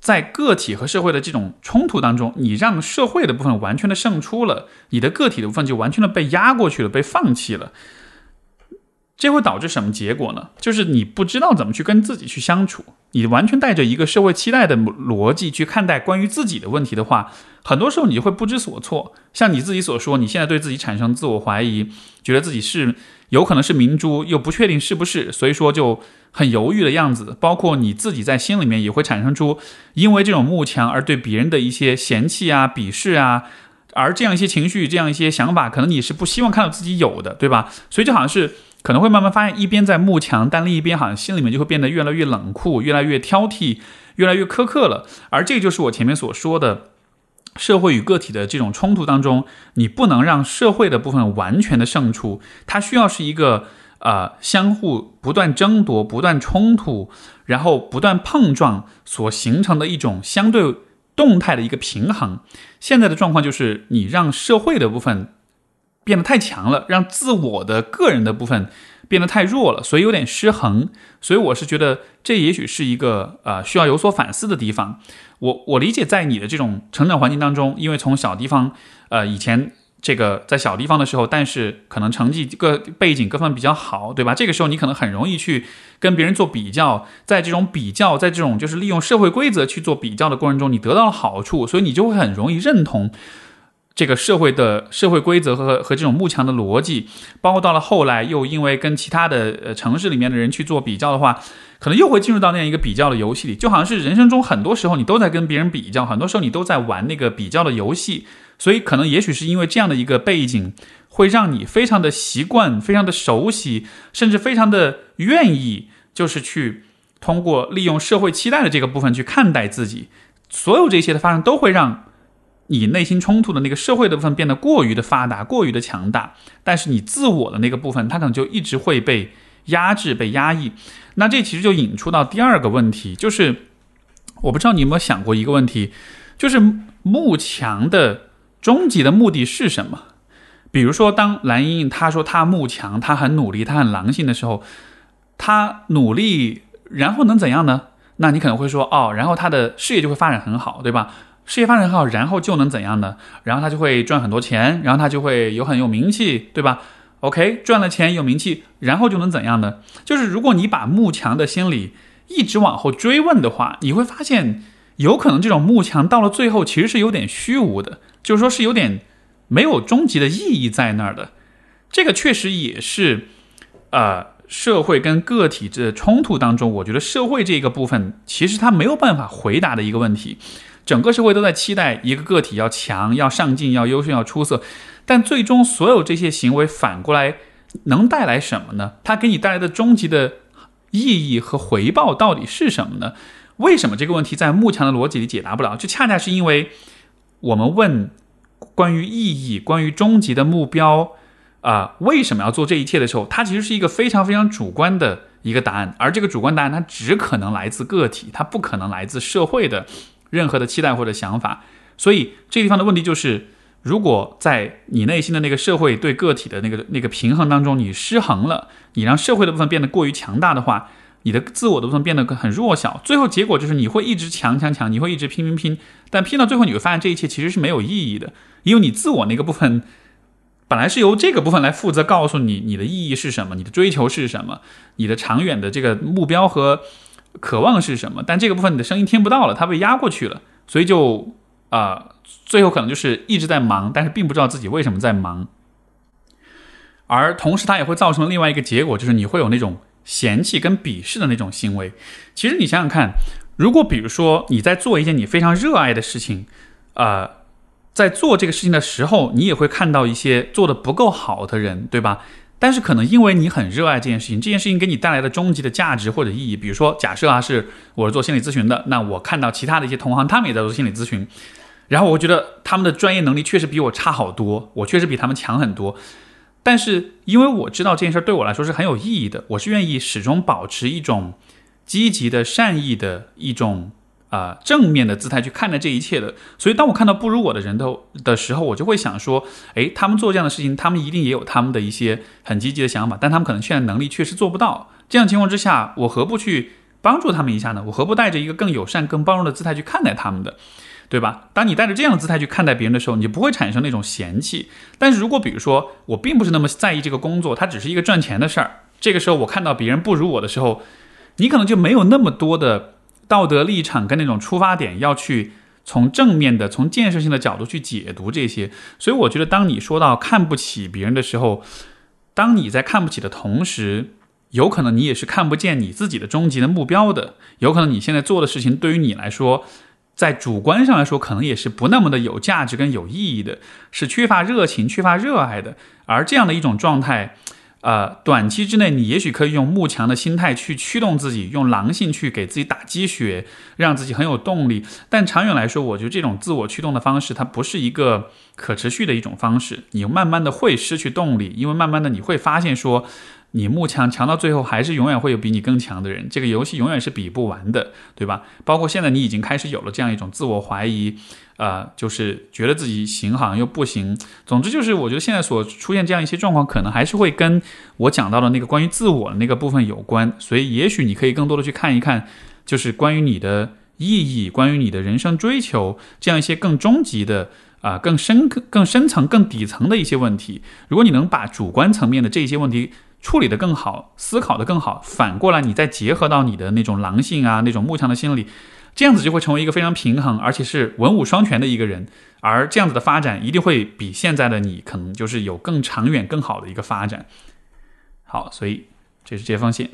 在个体和社会的这种冲突当中，你让社会的部分完全的胜出了，你的个体的部分就完全的被压过去了，被放弃了。这会导致什么结果呢？就是你不知道怎么去跟自己去相处，你完全带着一个社会期待的逻辑去看待关于自己的问题的话，很多时候你就会不知所措。像你自己所说，你现在对自己产生自我怀疑，觉得自己是有可能是明珠，又不确定是不是，所以说就很犹豫的样子。包括你自己在心里面也会产生出因为这种慕强而对别人的一些嫌弃啊、鄙视啊，而这样一些情绪、这样一些想法，可能你是不希望看到自己有的，对吧？所以就好像是。可能会慢慢发现，一边在慕强，但另一边好像心里面就会变得越来越冷酷，越来越挑剔，越来越苛刻了。而这个就是我前面所说的，社会与个体的这种冲突当中，你不能让社会的部分完全的胜出，它需要是一个呃相互不断争夺、不断冲突，然后不断碰撞所形成的一种相对动态的一个平衡。现在的状况就是你让社会的部分变得太强了，让自我的个人的部分。变得太弱了，所以有点失衡。所以我是觉得这也许是一个呃需要有所反思的地方。我我理解在你的这种成长环境当中，因为从小地方呃以前这个在小地方的时候，但是可能成绩各背景各方面比较好，对吧？这个时候你可能很容易去跟别人做比较，在这种比较，在这种就是利用社会规则去做比较的过程中，你得到了好处，所以你就会很容易认同。这个社会的社会规则和和这种幕墙的逻辑，包括到了后来又因为跟其他的呃城市里面的人去做比较的话，可能又会进入到那样一个比较的游戏里，就好像是人生中很多时候你都在跟别人比较，很多时候你都在玩那个比较的游戏，所以可能也许是因为这样的一个背景，会让你非常的习惯、非常的熟悉，甚至非常的愿意，就是去通过利用社会期待的这个部分去看待自己，所有这些的发生都会让。你内心冲突的那个社会的部分变得过于的发达，过于的强大，但是你自我的那个部分，它可能就一直会被压制、被压抑。那这其实就引出到第二个问题，就是我不知道你有没有想过一个问题，就是慕强的终极的目的是什么？比如说，当蓝莹莹她说她慕强，她很努力，她很狼性的时候，她努力，然后能怎样呢？那你可能会说，哦，然后她的事业就会发展很好，对吧？事业发展好，然后就能怎样呢？然后他就会赚很多钱，然后他就会有很有名气，对吧？OK，赚了钱有名气，然后就能怎样呢？就是如果你把慕强的心理一直往后追问的话，你会发现，有可能这种慕强到了最后其实是有点虚无的，就是说是有点没有终极的意义在那儿的。这个确实也是，呃，社会跟个体这冲突当中，我觉得社会这个部分其实它没有办法回答的一个问题。整个社会都在期待一个个体要强、要上进、要优秀、要出色，但最终所有这些行为反过来能带来什么呢？它给你带来的终极的意义和回报到底是什么呢？为什么这个问题在慕强的逻辑里解答不了？就恰恰是因为我们问关于意义、关于终极的目标啊，为什么要做这一切的时候，它其实是一个非常非常主观的一个答案，而这个主观答案它只可能来自个体，它不可能来自社会的。任何的期待或者想法，所以这地方的问题就是，如果在你内心的那个社会对个体的那个那个平衡当中，你失衡了，你让社会的部分变得过于强大的话，你的自我的部分变得很弱小，最后结果就是你会一直强强强，你会一直拼拼拼，但拼到最后你会发现这一切其实是没有意义的，因为你自我那个部分本来是由这个部分来负责告诉你你的意义是什么，你的追求是什么，你的长远的这个目标和。渴望是什么？但这个部分你的声音听不到了，它被压过去了，所以就啊，最后可能就是一直在忙，但是并不知道自己为什么在忙。而同时，它也会造成另外一个结果，就是你会有那种嫌弃跟鄙视的那种行为。其实你想想看，如果比如说你在做一件你非常热爱的事情，啊，在做这个事情的时候，你也会看到一些做的不够好的人，对吧？但是可能因为你很热爱这件事情，这件事情给你带来的终极的价值或者意义，比如说假设啊是我是做心理咨询的，那我看到其他的一些同行，他们也在做心理咨询，然后我觉得他们的专业能力确实比我差好多，我确实比他们强很多。但是因为我知道这件事对我来说是很有意义的，我是愿意始终保持一种积极的善意的一种。啊，正面的姿态去看待这一切的，所以当我看到不如我的人的的时候，我就会想说，诶，他们做这样的事情，他们一定也有他们的一些很积极的想法，但他们可能现在能力确实做不到。这样情况之下，我何不去帮助他们一下呢？我何不带着一个更友善、更包容的姿态去看待他们的，对吧？当你带着这样的姿态去看待别人的时候，你就不会产生那种嫌弃。但是如果比如说我并不是那么在意这个工作，它只是一个赚钱的事儿，这个时候我看到别人不如我的时候，你可能就没有那么多的。道德立场跟那种出发点要去从正面的、从建设性的角度去解读这些，所以我觉得，当你说到看不起别人的时候，当你在看不起的同时，有可能你也是看不见你自己的终极的目标的，有可能你现在做的事情对于你来说，在主观上来说，可能也是不那么的有价值跟有意义的，是缺乏热情、缺乏热爱的，而这样的一种状态。呃，短期之内，你也许可以用慕强的心态去驱动自己，用狼性去给自己打鸡血，让自己很有动力。但长远来说，我觉得这种自我驱动的方式，它不是一个可持续的一种方式。你慢慢的会失去动力，因为慢慢的你会发现说，你慕强强到最后，还是永远会有比你更强的人。这个游戏永远是比不完的，对吧？包括现在你已经开始有了这样一种自我怀疑，呃，就是觉得自己行好像又不行。总之就是，我觉得现在所出现这样一些状况，可能还是会跟我讲到的那个关于自我的那个部分有关。所以，也许你可以更多的去看一看，就是关于你的意义，关于你的人生追求，这样一些更终极的。啊，更深、更深层、更底层的一些问题，如果你能把主观层面的这些问题处理的更好，思考的更好，反过来你再结合到你的那种狼性啊、那种慕强的心理，这样子就会成为一个非常平衡，而且是文武双全的一个人。而这样子的发展，一定会比现在的你可能就是有更长远、更好的一个发展。好，所以这是这封信。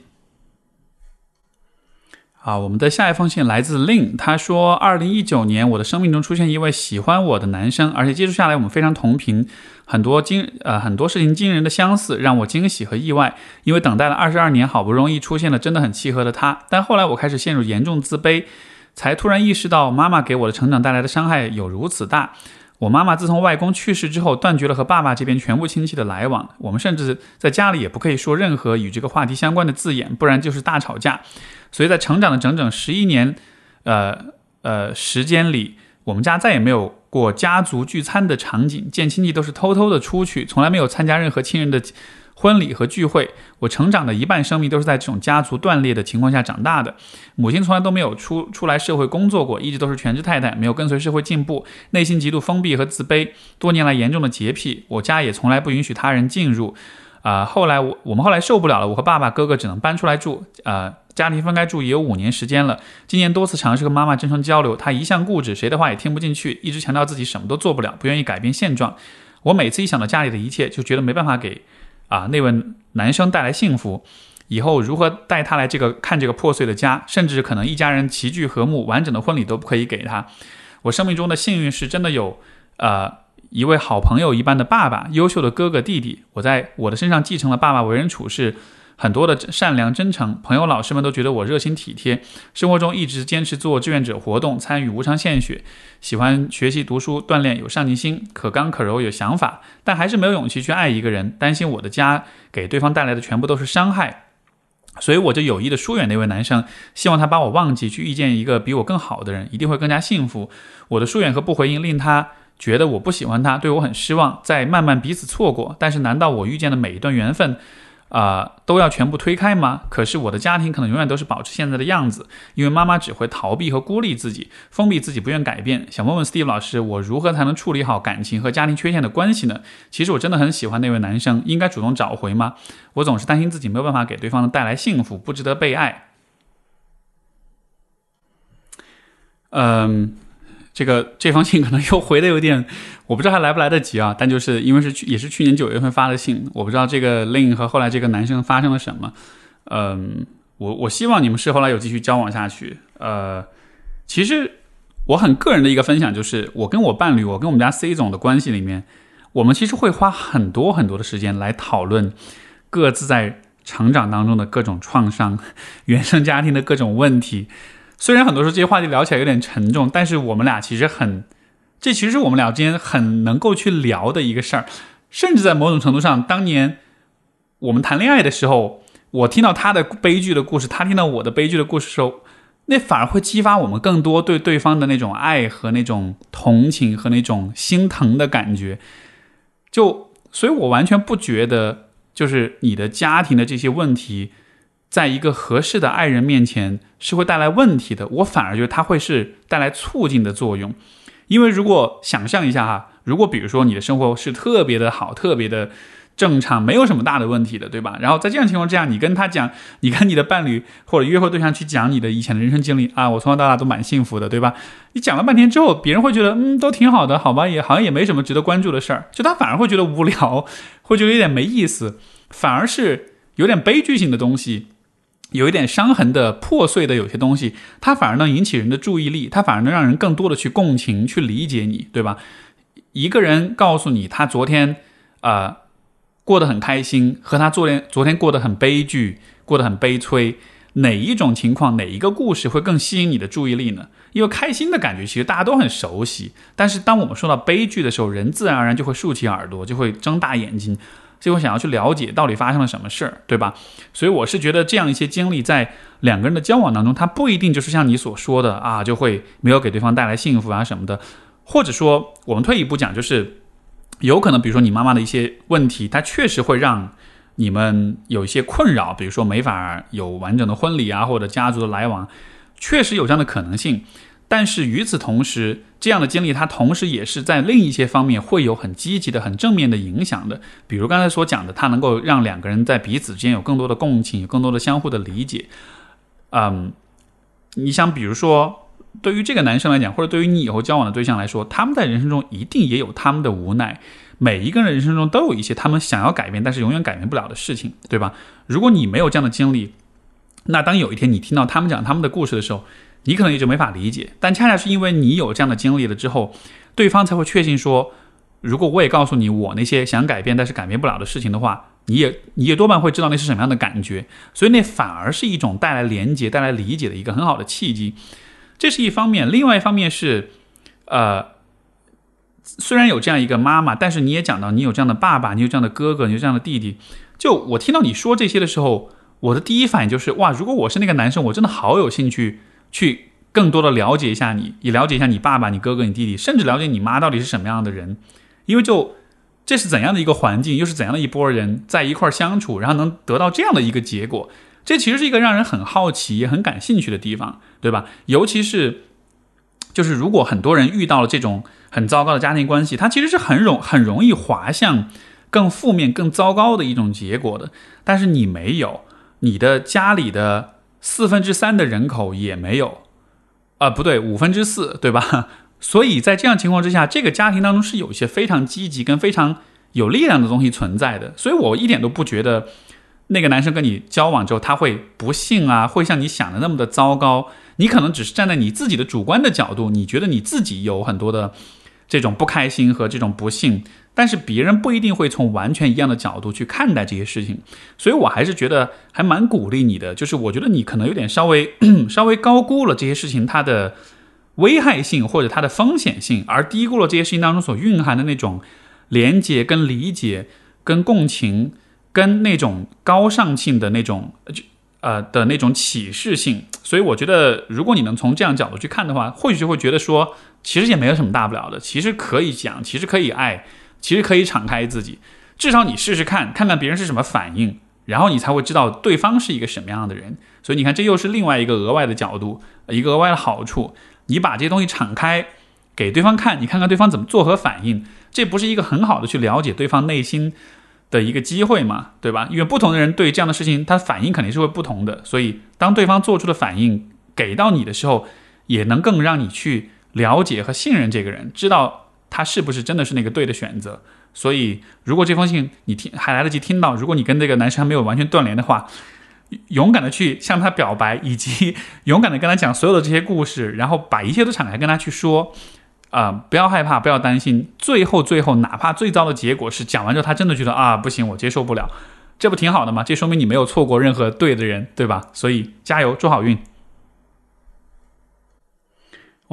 啊，我们的下一封信来自 Lin，他说，二零一九年我的生命中出现一位喜欢我的男生，而且接触下来我们非常同频，很多惊呃很多事情惊人的相似，让我惊喜和意外。因为等待了二十二年，好不容易出现了真的很契合的他，但后来我开始陷入严重自卑，才突然意识到妈妈给我的成长带来的伤害有如此大。我妈妈自从外公去世之后，断绝了和爸爸这边全部亲戚的来往，我们甚至在家里也不可以说任何与这个话题相关的字眼，不然就是大吵架。所以在成长的整整十一年，呃呃时间里，我们家再也没有过家族聚餐的场景，见亲戚都是偷偷的出去，从来没有参加任何亲人的婚礼和聚会。我成长的一半生命都是在这种家族断裂的情况下长大的。母亲从来都没有出出来社会工作过，一直都是全职太太，没有跟随社会进步，内心极度封闭和自卑，多年来严重的洁癖，我家也从来不允许他人进入。啊，后来我我们后来受不了了，我和爸爸哥哥只能搬出来住。呃。家庭分开住也有五年时间了，今年多次尝试和妈妈真诚交流，她一向固执，谁的话也听不进去，一直强调自己什么都做不了，不愿意改变现状。我每次一想到家里的一切，就觉得没办法给啊那位男生带来幸福，以后如何带他来这个看这个破碎的家，甚至可能一家人齐聚和睦，完整的婚礼都不可以给他。我生命中的幸运是真的有呃一位好朋友一般的爸爸，优秀的哥哥弟弟，我在我的身上继承了爸爸为人处事。很多的善良真诚，朋友老师们都觉得我热心体贴。生活中一直坚持做志愿者活动，参与无偿献血，喜欢学习读书锻炼，有上进心，可刚可柔，有想法，但还是没有勇气去爱一个人，担心我的家给对方带来的全部都是伤害，所以我就有意的疏远那位男生，希望他把我忘记，去遇见一个比我更好的人，一定会更加幸福。我的疏远和不回应令他觉得我不喜欢他，对我很失望，在慢慢彼此错过。但是难道我遇见的每一段缘分？啊，都要全部推开吗？可是我的家庭可能永远都是保持现在的样子，因为妈妈只会逃避和孤立自己，封闭自己，不愿改变。想问问 Steve 老师，我如何才能处理好感情和家庭缺陷的关系呢？其实我真的很喜欢那位男生，应该主动找回吗？我总是担心自己没有办法给对方带来幸福，不值得被爱。嗯。这个这封信可能又回的有点，我不知道还来不来得及啊。但就是因为是去也是去年九月份发的信，我不知道这个 Lin 和后来这个男生发生了什么。嗯，我我希望你们是后来有继续交往下去。呃，其实我很个人的一个分享就是，我跟我伴侣，我跟我们家 C 总的关系里面，我们其实会花很多很多的时间来讨论各自在成长当中的各种创伤、原生家庭的各种问题。虽然很多时候这些话题聊起来有点沉重，但是我们俩其实很，这其实是我们俩之间很能够去聊的一个事儿。甚至在某种程度上，当年我们谈恋爱的时候，我听到他的悲剧的故事，他听到我的悲剧的故事时候，那反而会激发我们更多对对方的那种爱和那种同情和那种心疼的感觉。就，所以我完全不觉得，就是你的家庭的这些问题。在一个合适的爱人面前是会带来问题的，我反而觉得它会是带来促进的作用。因为如果想象一下哈，如果比如说你的生活是特别的好，特别的正常，没有什么大的问题的，对吧？然后在这样情况之下，你跟他讲，你跟你的伴侣或者约会对象去讲你的以前的人生经历啊，我从小到大都蛮幸福的，对吧？你讲了半天之后，别人会觉得嗯，都挺好的，好吧，也好像也没什么值得关注的事儿，就他反而会觉得无聊，会觉得有点没意思，反而是有点悲剧性的东西。有一点伤痕的破碎的有些东西，它反而能引起人的注意力，它反而能让人更多的去共情、去理解你，对吧？一个人告诉你他昨天啊过得很开心，和他昨天昨天过得很悲剧、过得很悲催，哪一种情况、哪一个故事会更吸引你的注意力呢？因为开心的感觉其实大家都很熟悉，但是当我们说到悲剧的时候，人自然而然就会竖起耳朵，就会睁大眼睛。就会想要去了解到底发生了什么事儿，对吧？所以我是觉得这样一些经历在两个人的交往当中，它不一定就是像你所说的啊，就会没有给对方带来幸福啊什么的，或者说我们退一步讲，就是有可能，比如说你妈妈的一些问题，它确实会让你们有一些困扰，比如说没法有完整的婚礼啊，或者家族的来往，确实有这样的可能性。但是与此同时，这样的经历它同时也是在另一些方面会有很积极的、很正面的影响的。比如刚才所讲的，它能够让两个人在彼此之间有更多的共情，有更多的相互的理解。嗯，你想，比如说，对于这个男生来讲，或者对于你以后交往的对象来说，他们在人生中一定也有他们的无奈。每一个人人生中都有一些他们想要改变，但是永远改变不了的事情，对吧？如果你没有这样的经历，那当有一天你听到他们讲他们的故事的时候，你可能也就没法理解，但恰恰是因为你有这样的经历了之后，对方才会确信说，如果我也告诉你我那些想改变但是改变不了的事情的话，你也你也多半会知道那是什么样的感觉，所以那反而是一种带来连接、带来理解的一个很好的契机。这是一方面，另外一方面是，呃，虽然有这样一个妈妈，但是你也讲到你有这样的爸爸，你有这样的哥哥，你有这样的弟弟。就我听到你说这些的时候，我的第一反应就是哇，如果我是那个男生，我真的好有兴趣。去更多的了解一下你，也了解一下你爸爸、你哥哥、你弟弟，甚至了解你妈到底是什么样的人，因为就这是怎样的一个环境，又是怎样的一波人在一块相处，然后能得到这样的一个结果，这其实是一个让人很好奇也很感兴趣的地方，对吧？尤其是就是如果很多人遇到了这种很糟糕的家庭关系，他其实是很容很容易滑向更负面、更糟糕的一种结果的。但是你没有，你的家里的。四分之三的人口也没有，啊，不对，五分之四，对吧？所以在这样情况之下，这个家庭当中是有一些非常积极跟非常有力量的东西存在的。所以我一点都不觉得那个男生跟你交往之后他会不幸啊，会像你想的那么的糟糕。你可能只是站在你自己的主观的角度，你觉得你自己有很多的这种不开心和这种不幸。但是别人不一定会从完全一样的角度去看待这些事情，所以我还是觉得还蛮鼓励你的。就是我觉得你可能有点稍微 稍微高估了这些事情它的危害性或者它的风险性，而低估了这些事情当中所蕴含的那种连接、跟理解、跟共情、跟那种高尚性的那种就呃的那种启示性。所以我觉得，如果你能从这样角度去看的话，或许就会觉得说，其实也没有什么大不了的，其实可以讲，其实可以爱。其实可以敞开自己，至少你试试看，看看别人是什么反应，然后你才会知道对方是一个什么样的人。所以你看，这又是另外一个额外的角度，一个额外的好处。你把这些东西敞开给对方看，你看看对方怎么做和反应，这不是一个很好的去了解对方内心的一个机会吗？对吧？因为不同的人对这样的事情，他反应肯定是会不同的。所以当对方做出的反应给到你的时候，也能更让你去了解和信任这个人，知道。他是不是真的是那个对的选择？所以，如果这封信你听还来得及听到，如果你跟这个男生还没有完全断联的话，勇敢的去向他表白，以及勇敢的跟他讲所有的这些故事，然后把一切都敞开跟他去说，啊，不要害怕，不要担心。最后，最后，哪怕最糟的结果是讲完之后他真的觉得啊不行，我接受不了，这不挺好的吗？这说明你没有错过任何对的人，对吧？所以加油，祝好运。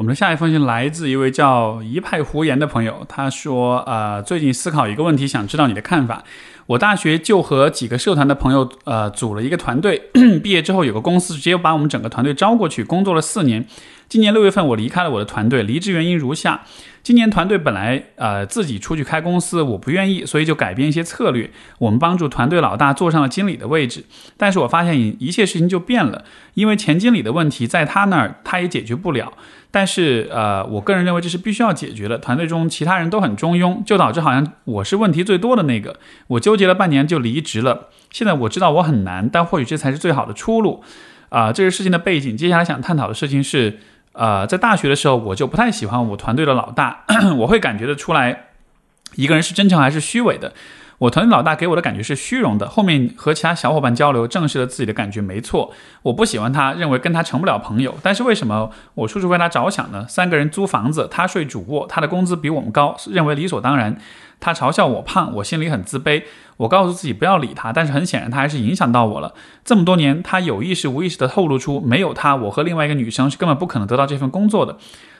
我们的下一封信来自一位叫一派胡言的朋友，他说：“呃，最近思考一个问题，想知道你的看法。我大学就和几个社团的朋友，呃，组了一个团队。毕业之后，有个公司直接把我们整个团队招过去，工作了四年。今年六月份，我离开了我的团队，离职原因如下。”今年团队本来呃自己出去开公司，我不愿意，所以就改变一些策略。我们帮助团队老大坐上了经理的位置，但是我发现一切事情就变了，因为前经理的问题在他那儿他也解决不了。但是呃，我个人认为这是必须要解决的。团队中其他人都很中庸，就导致好像我是问题最多的那个。我纠结了半年就离职了。现在我知道我很难，但或许这才是最好的出路。啊，这是事情的背景。接下来想探讨的事情是。呃，在大学的时候，我就不太喜欢我团队的老大，我会感觉得出来，一个人是真诚还是虚伪的。我团队老大给我的感觉是虚荣的。后面和其他小伙伴交流，证实了自己的感觉没错。我不喜欢他，认为跟他成不了朋友。但是为什么我处处为他着想呢？三个人租房子，他睡主卧，他的工资比我们高，认为理所当然。他嘲笑我胖，我心里很自卑。我告诉自己不要理他，但是很显然他还是影响到我了。这么多年，他有意识无意识地透露出，没有他，我和另外一个女生是根本不可能得到这份工作的。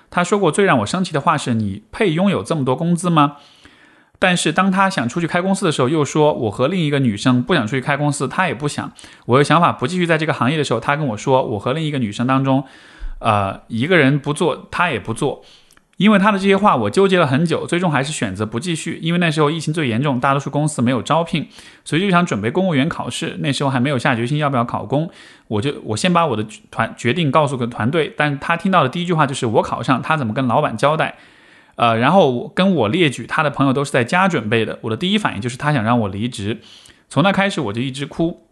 他说过最让我生气的话是：“你配拥有这么多工资吗？”但是当他想出去开公司的时候，又说我和另一个女生不想出去开公司，他也不想。我有想法不继续在这个行业的时候，他跟我说我和另一个女生当中，呃，一个人不做，他也不做。因为他的这些话，我纠结了很久，最终还是选择不继续。因为那时候疫情最严重，大多数公司没有招聘，所以就想准备公务员考试。那时候还没有下决心要不要考公，我就我先把我的团决定告诉个团队。但他听到的第一句话就是我考上，他怎么跟老板交代？呃，然后我跟我列举他的朋友都是在家准备的，我的第一反应就是他想让我离职。从那开始我就一直哭。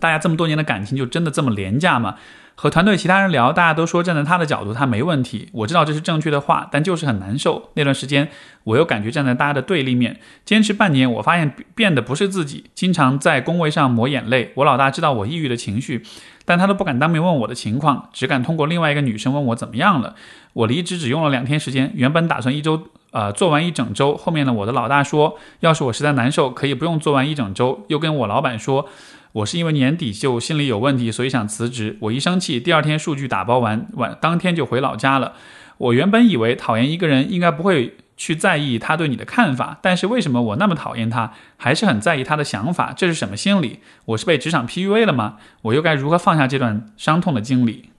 大家这么多年的感情就真的这么廉价吗？和团队其他人聊，大家都说站在他的角度他没问题。我知道这是正确的话，但就是很难受。那段时间我又感觉站在大家的对立面。坚持半年，我发现变得不是自己，经常在工位上抹眼泪。我老大知道我抑郁的情绪，但他都不敢当面问我的情况，只敢通过另外一个女生问我怎么样了。我离职只用了两天时间，原本打算一周，呃，做完一整周。后面呢，我的老大说，要是我实在难受，可以不用做完一整周。又跟我老板说。我是因为年底就心里有问题，所以想辞职。我一生气，第二天数据打包完，晚当天就回老家了。我原本以为讨厌一个人应该不会去在意他对你的看法，但是为什么我那么讨厌他，还是很在意他的想法？这是什么心理？我是被职场 PUA 了吗？我又该如何放下这段伤痛的经历？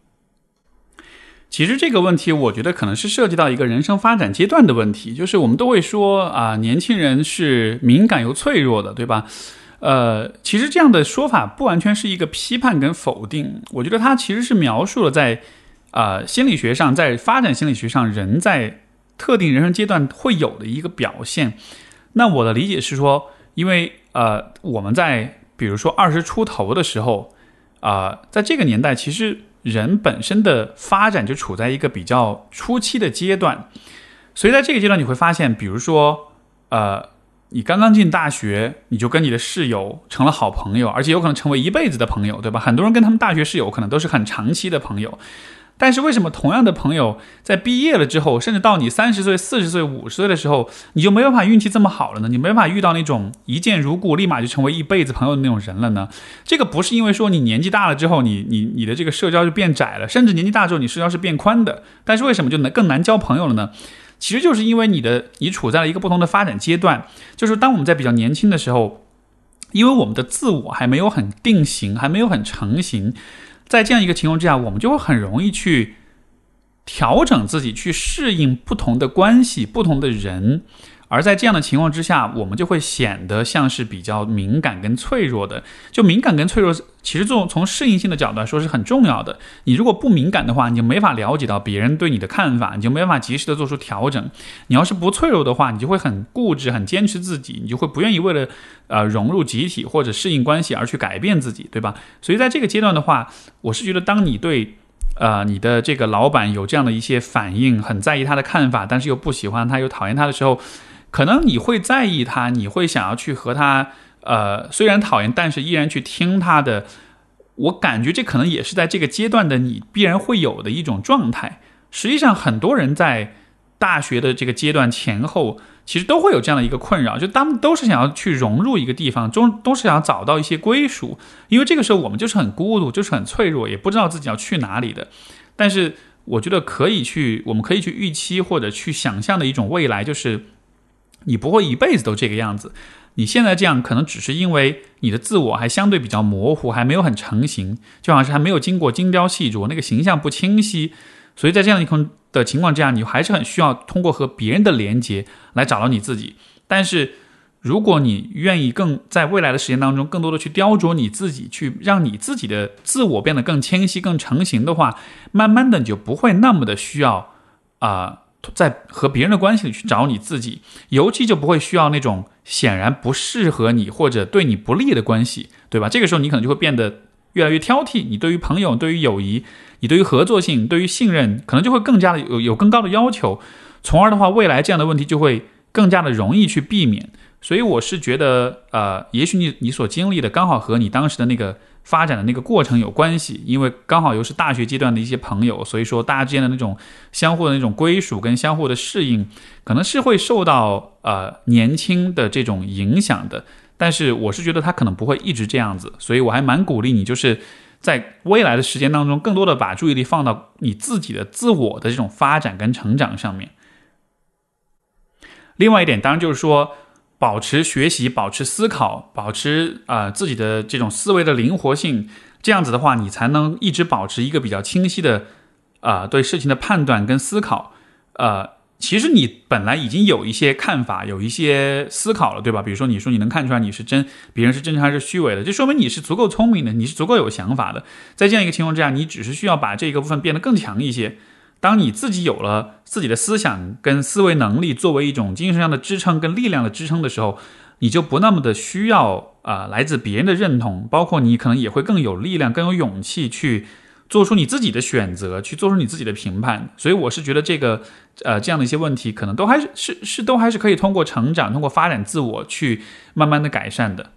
其实这个问题，我觉得可能是涉及到一个人生发展阶段的问题，就是我们都会说啊，年轻人是敏感又脆弱的，对吧？呃，其实这样的说法不完全是一个批判跟否定，我觉得它其实是描述了在，呃，心理学上，在发展心理学上，人在特定人生阶段会有的一个表现。那我的理解是说，因为呃，我们在比如说二十出头的时候，啊，在这个年代，其实人本身的发展就处在一个比较初期的阶段，所以在这个阶段，你会发现，比如说，呃。你刚刚进大学，你就跟你的室友成了好朋友，而且有可能成为一辈子的朋友，对吧？很多人跟他们大学室友可能都是很长期的朋友，但是为什么同样的朋友在毕业了之后，甚至到你三十岁、四十岁、五十岁的时候，你就没办法运气这么好了呢？你没办法遇到那种一见如故、立马就成为一辈子朋友的那种人了呢？这个不是因为说你年纪大了之后，你你你的这个社交就变窄了，甚至年纪大之后你社交是变宽的，但是为什么就能更难交朋友了呢？其实就是因为你的你处在了一个不同的发展阶段，就是当我们在比较年轻的时候，因为我们的自我还没有很定型，还没有很成型，在这样一个情况之下，我们就会很容易去调整自己，去适应不同的关系、不同的人。而在这样的情况之下，我们就会显得像是比较敏感跟脆弱的。就敏感跟脆弱，其实从从适应性的角度来说是很重要的。你如果不敏感的话，你就没法了解到别人对你的看法，你就没办法及时的做出调整。你要是不脆弱的话，你就会很固执、很坚持自己，你就会不愿意为了呃融入集体或者适应关系而去改变自己，对吧？所以在这个阶段的话，我是觉得当你对呃你的这个老板有这样的一些反应，很在意他的看法，但是又不喜欢他，又讨厌他的时候。可能你会在意他，你会想要去和他，呃，虽然讨厌，但是依然去听他的。我感觉这可能也是在这个阶段的你必然会有的一种状态。实际上，很多人在大学的这个阶段前后，其实都会有这样的一个困扰，就他们都是想要去融入一个地方，中都是想要找到一些归属。因为这个时候我们就是很孤独，就是很脆弱，也不知道自己要去哪里的。但是，我觉得可以去，我们可以去预期或者去想象的一种未来，就是。你不会一辈子都这个样子，你现在这样可能只是因为你的自我还相对比较模糊，还没有很成型，就好像是还没有经过精雕细琢，那个形象不清晰，所以在这样一种的情况之下，你还是很需要通过和别人的连接来找到你自己。但是如果你愿意更在未来的时间当中，更多的去雕琢你自己，去让你自己的自我变得更清晰、更成型的话，慢慢的你就不会那么的需要啊。在和别人的关系里去找你自己，尤其就不会需要那种显然不适合你或者对你不利的关系，对吧？这个时候你可能就会变得越来越挑剔，你对于朋友、对于友谊、你对于合作性、对于信任，可能就会更加的有有更高的要求，从而的话，未来这样的问题就会更加的容易去避免。所以我是觉得，呃，也许你你所经历的刚好和你当时的那个。发展的那个过程有关系，因为刚好又是大学阶段的一些朋友，所以说大家之间的那种相互的那种归属跟相互的适应，可能是会受到呃年轻的这种影响的。但是我是觉得他可能不会一直这样子，所以我还蛮鼓励你，就是在未来的时间当中，更多的把注意力放到你自己的自我的这种发展跟成长上面。另外一点，当然就是说。保持学习，保持思考，保持啊自己的这种思维的灵活性，这样子的话，你才能一直保持一个比较清晰的啊对事情的判断跟思考。呃，其实你本来已经有一些看法，有一些思考了，对吧？比如说你说你能看出来你是真，别人是真诚还是虚伪的，这说明你是足够聪明的，你是足够有想法的。在这样一个情况之下，你只是需要把这个部分变得更强一些。当你自己有了自己的思想跟思维能力作为一种精神上的支撑跟力量的支撑的时候，你就不那么的需要啊来自别人的认同，包括你可能也会更有力量、更有勇气去做出你自己的选择，去做出你自己的评判。所以我是觉得这个呃这样的一些问题，可能都还是是是都还是可以通过成长、通过发展自我去慢慢的改善的。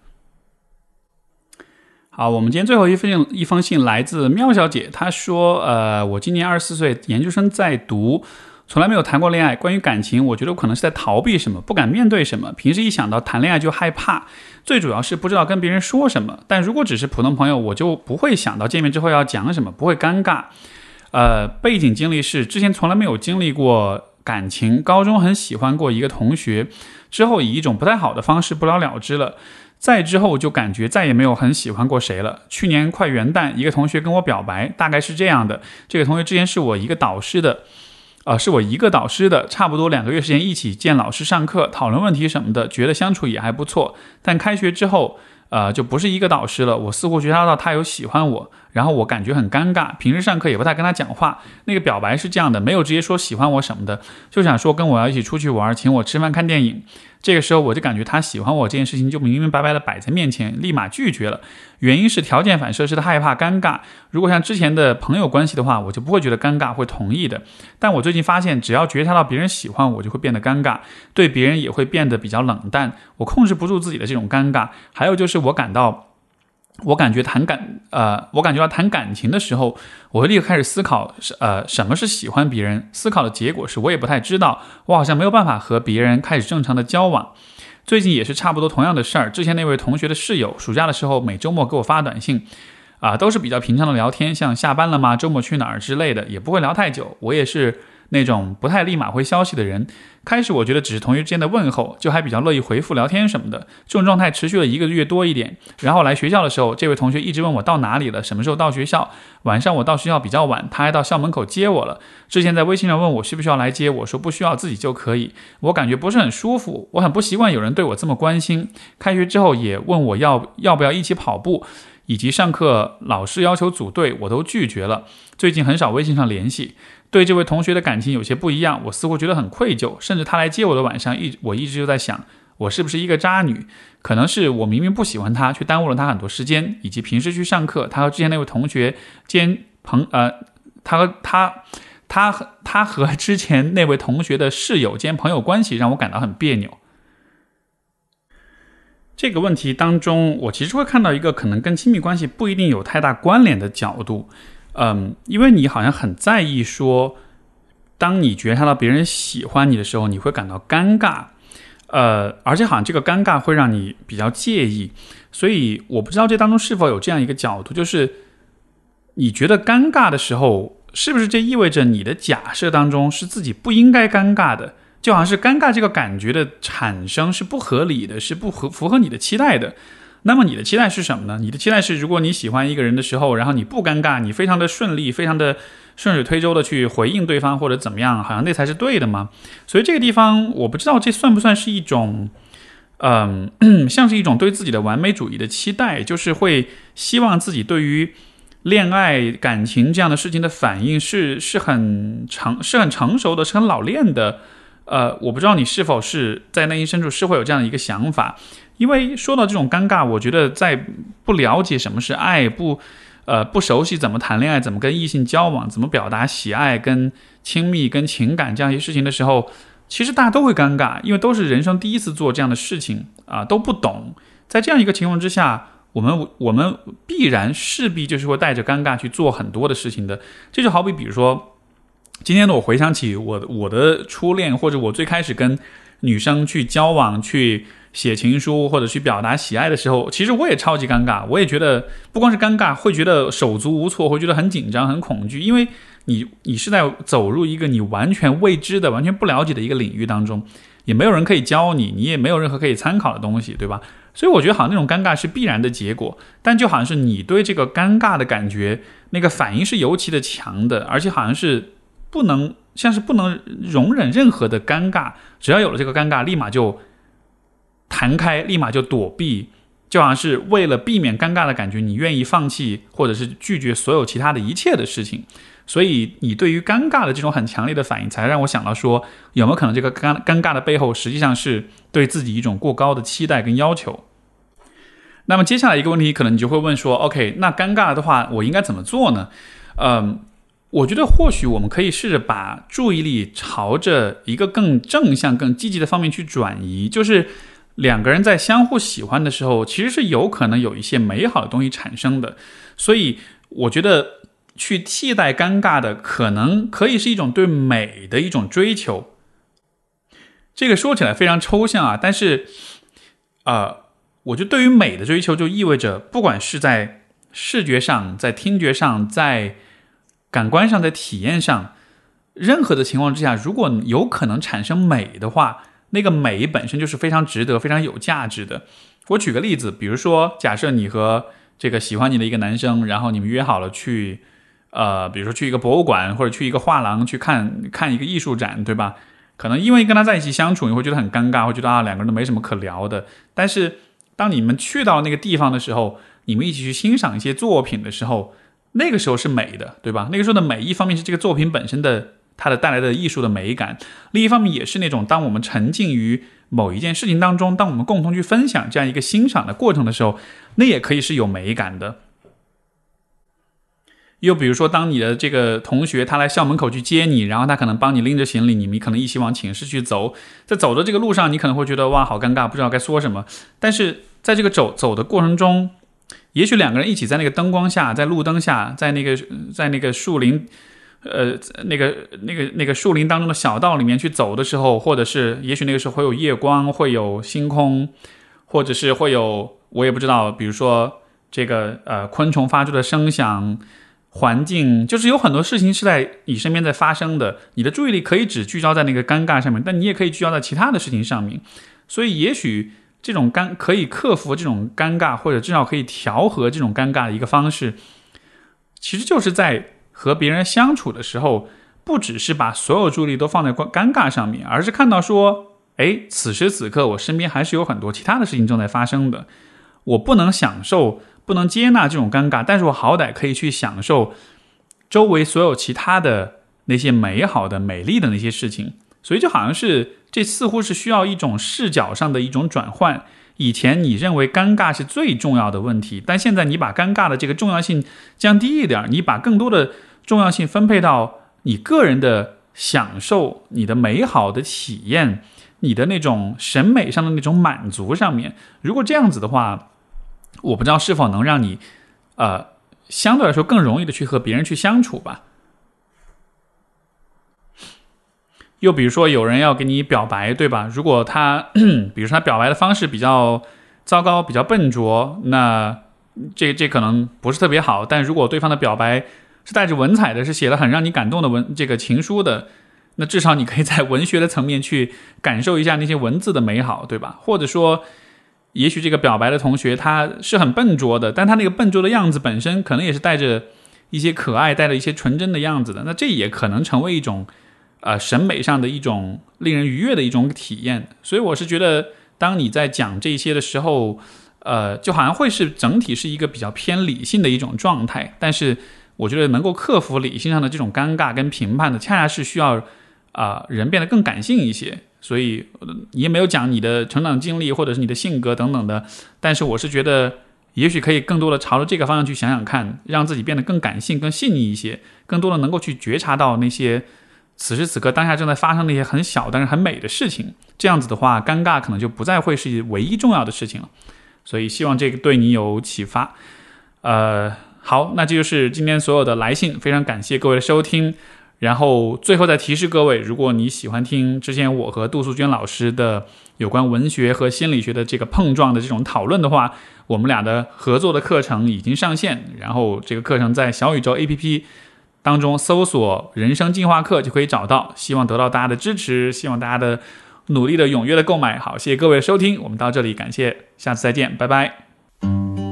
好，我们今天最后一封信，一封信来自喵小姐，她说：“呃，我今年二十四岁，研究生在读，从来没有谈过恋爱。关于感情，我觉得我可能是在逃避什么，不敢面对什么。平时一想到谈恋爱就害怕，最主要是不知道跟别人说什么。但如果只是普通朋友，我就不会想到见面之后要讲什么，不会尴尬。呃，背景经历是之前从来没有经历过感情，高中很喜欢过一个同学，之后以一种不太好的方式不了了之了。”再之后就感觉再也没有很喜欢过谁了。去年快元旦，一个同学跟我表白，大概是这样的：这个同学之前是我一个导师的，呃，是我一个导师的，差不多两个月时间一起见老师上课，讨论问题什么的，觉得相处也还不错。但开学之后，呃，就不是一个导师了。我似乎觉察到他有喜欢我。然后我感觉很尴尬，平时上课也不太跟他讲话。那个表白是这样的，没有直接说喜欢我什么的，就想说跟我要一起出去玩，请我吃饭看电影。这个时候我就感觉他喜欢我这件事情就明明白白的摆在面前，立马拒绝了。原因是条件反射式的害怕尴尬。如果像之前的朋友关系的话，我就不会觉得尴尬，会同意的。但我最近发现，只要觉察到别人喜欢我，就会变得尴尬，对别人也会变得比较冷淡。我控制不住自己的这种尴尬。还有就是我感到。我感觉谈感，呃，我感觉到谈感情的时候，我会立刻开始思考，是呃，什么是喜欢别人？思考的结果是我也不太知道，我好像没有办法和别人开始正常的交往。最近也是差不多同样的事儿，之前那位同学的室友，暑假的时候每周末给我发短信，啊，都是比较平常的聊天，像下班了吗？周末去哪儿之类的，也不会聊太久。我也是。那种不太立马回消息的人，开始我觉得只是同学之间的问候，就还比较乐意回复聊天什么的。这种状态持续了一个月多一点。然后来学校的时候，这位同学一直问我到哪里了，什么时候到学校。晚上我到学校比较晚，他还到校门口接我了。之前在微信上问我需不需要来接，我说不需要，自己就可以。我感觉不是很舒服，我很不习惯有人对我这么关心。开学之后也问我要要不要一起跑步，以及上课老师要求组队，我都拒绝了。最近很少微信上联系。对这位同学的感情有些不一样，我似乎觉得很愧疚，甚至他来接我的晚上，一我一直就在想，我是不是一个渣女？可能是我明明不喜欢他，却耽误了他很多时间，以及平时去上课，他和之前那位同学兼朋呃，他和他他和他和之前那位同学的室友兼朋友关系让我感到很别扭。这个问题当中，我其实会看到一个可能跟亲密关系不一定有太大关联的角度。嗯，因为你好像很在意说，当你觉察到别人喜欢你的时候，你会感到尴尬，呃，而且好像这个尴尬会让你比较介意，所以我不知道这当中是否有这样一个角度，就是你觉得尴尬的时候，是不是这意味着你的假设当中是自己不应该尴尬的，就好像是尴尬这个感觉的产生是不合理的，是不合符合你的期待的。那么你的期待是什么呢？你的期待是，如果你喜欢一个人的时候，然后你不尴尬，你非常的顺利，非常的顺水推舟的去回应对方或者怎么样，好像那才是对的吗？所以这个地方我不知道这算不算是一种，嗯，像是一种对自己的完美主义的期待，就是会希望自己对于恋爱感情这样的事情的反应是是很成是很成熟的，是很老练的。呃，我不知道你是否是在内心深处是会有这样的一个想法。因为说到这种尴尬，我觉得在不了解什么是爱，不，呃，不熟悉怎么谈恋爱，怎么跟异性交往，怎么表达喜爱、跟亲密、跟情感这样一些事情的时候，其实大家都会尴尬，因为都是人生第一次做这样的事情啊，都不懂。在这样一个情况之下，我们我们必然势必就是会带着尴尬去做很多的事情的。这就好比，比如说，今天呢，我回想起我我的初恋，或者我最开始跟女生去交往去。写情书或者去表达喜爱的时候，其实我也超级尴尬，我也觉得不光是尴尬，会觉得手足无措，会觉得很紧张、很恐惧，因为你你是在走入一个你完全未知的、完全不了解的一个领域当中，也没有人可以教你，你也没有任何可以参考的东西，对吧？所以我觉得好像那种尴尬是必然的结果，但就好像是你对这个尴尬的感觉那个反应是尤其的强的，而且好像是不能像是不能容忍任何的尴尬，只要有了这个尴尬，立马就弹开，立马就躲避，就好像是为了避免尴尬的感觉，你愿意放弃或者是拒绝所有其他的一切的事情。所以你对于尴尬的这种很强烈的反应，才让我想到说，有没有可能这个尴尴尬的背后，实际上是对自己一种过高的期待跟要求？那么接下来一个问题，可能你就会问说，OK，那尴尬的话，我应该怎么做呢？嗯，我觉得或许我们可以试着把注意力朝着一个更正向、更积极的方面去转移，就是两个人在相互喜欢的时候，其实是有可能有一些美好的东西产生的。所以我觉得。去替代尴尬的，可能可以是一种对美的一种追求。这个说起来非常抽象啊，但是，呃，我觉得对于美的追求，就意味着不管是在视觉上、在听觉上、在感官上、在体验上，任何的情况之下，如果有可能产生美的话，那个美本身就是非常值得、非常有价值的。我举个例子，比如说，假设你和这个喜欢你的一个男生，然后你们约好了去。呃，比如说去一个博物馆或者去一个画廊去看看一个艺术展，对吧？可能因为跟他在一起相处，你会觉得很尴尬，会觉得啊两个人都没什么可聊的。但是当你们去到那个地方的时候，你们一起去欣赏一些作品的时候，那个时候是美的，对吧？那个时候的美，一方面是这个作品本身的它的带来的艺术的美感，另一方面也是那种当我们沉浸于某一件事情当中，当我们共同去分享这样一个欣赏的过程的时候，那也可以是有美感的。又比如说，当你的这个同学他来校门口去接你，然后他可能帮你拎着行李，你们可能一起往寝室去走，在走的这个路上，你可能会觉得哇，好尴尬，不知道该说什么。但是在这个走走的过程中，也许两个人一起在那个灯光下，在路灯下，在那个在那个树林，呃，那个那个那个树林当中的小道里面去走的时候，或者是也许那个时候会有夜光，会有星空，或者是会有我也不知道，比如说这个呃昆虫发出的声响。环境就是有很多事情是在你身边在发生的，你的注意力可以只聚焦在那个尴尬上面，但你也可以聚焦在其他的事情上面。所以，也许这种尴可以克服这种尴尬，或者至少可以调和这种尴尬的一个方式，其实就是在和别人相处的时候，不只是把所有注意力都放在尴尬上面，而是看到说，哎，此时此刻我身边还是有很多其他的事情正在发生的，我不能享受。不能接纳这种尴尬，但是我好歹可以去享受周围所有其他的那些美好的、美丽的那些事情。所以就好像是这似乎是需要一种视角上的一种转换。以前你认为尴尬是最重要的问题，但现在你把尴尬的这个重要性降低一点，你把更多的重要性分配到你个人的享受、你的美好的体验、你的那种审美上的那种满足上面。如果这样子的话，我不知道是否能让你，呃，相对来说更容易的去和别人去相处吧。又比如说，有人要给你表白，对吧？如果他，比如说他表白的方式比较糟糕、比较笨拙，那这这可能不是特别好。但如果对方的表白是带着文采的，是写了很让你感动的文这个情书的，那至少你可以在文学的层面去感受一下那些文字的美好，对吧？或者说。也许这个表白的同学他是很笨拙的，但他那个笨拙的样子本身可能也是带着一些可爱、带着一些纯真的样子的。那这也可能成为一种，呃，审美上的一种令人愉悦的一种体验。所以我是觉得，当你在讲这些的时候，呃，就好像会是整体是一个比较偏理性的一种状态。但是我觉得能够克服理性上的这种尴尬跟评判的，恰恰是需要啊人变得更感性一些。所以你也没有讲你的成长经历或者是你的性格等等的，但是我是觉得，也许可以更多的朝着这个方向去想想看，让自己变得更感性、更细腻一些，更多的能够去觉察到那些此时此刻当下正在发生那些很小但是很美的事情。这样子的话，尴尬可能就不再会是唯一重要的事情了。所以希望这个对你有启发。呃，好，那这就是今天所有的来信，非常感谢各位的收听。然后最后再提示各位，如果你喜欢听之前我和杜素娟老师的有关文学和心理学的这个碰撞的这种讨论的话，我们俩的合作的课程已经上线。然后这个课程在小宇宙 APP 当中搜索人生进化课就可以找到，希望得到大家的支持，希望大家的努力的、踊跃的购买。好，谢谢各位的收听，我们到这里，感谢下次再见，拜拜。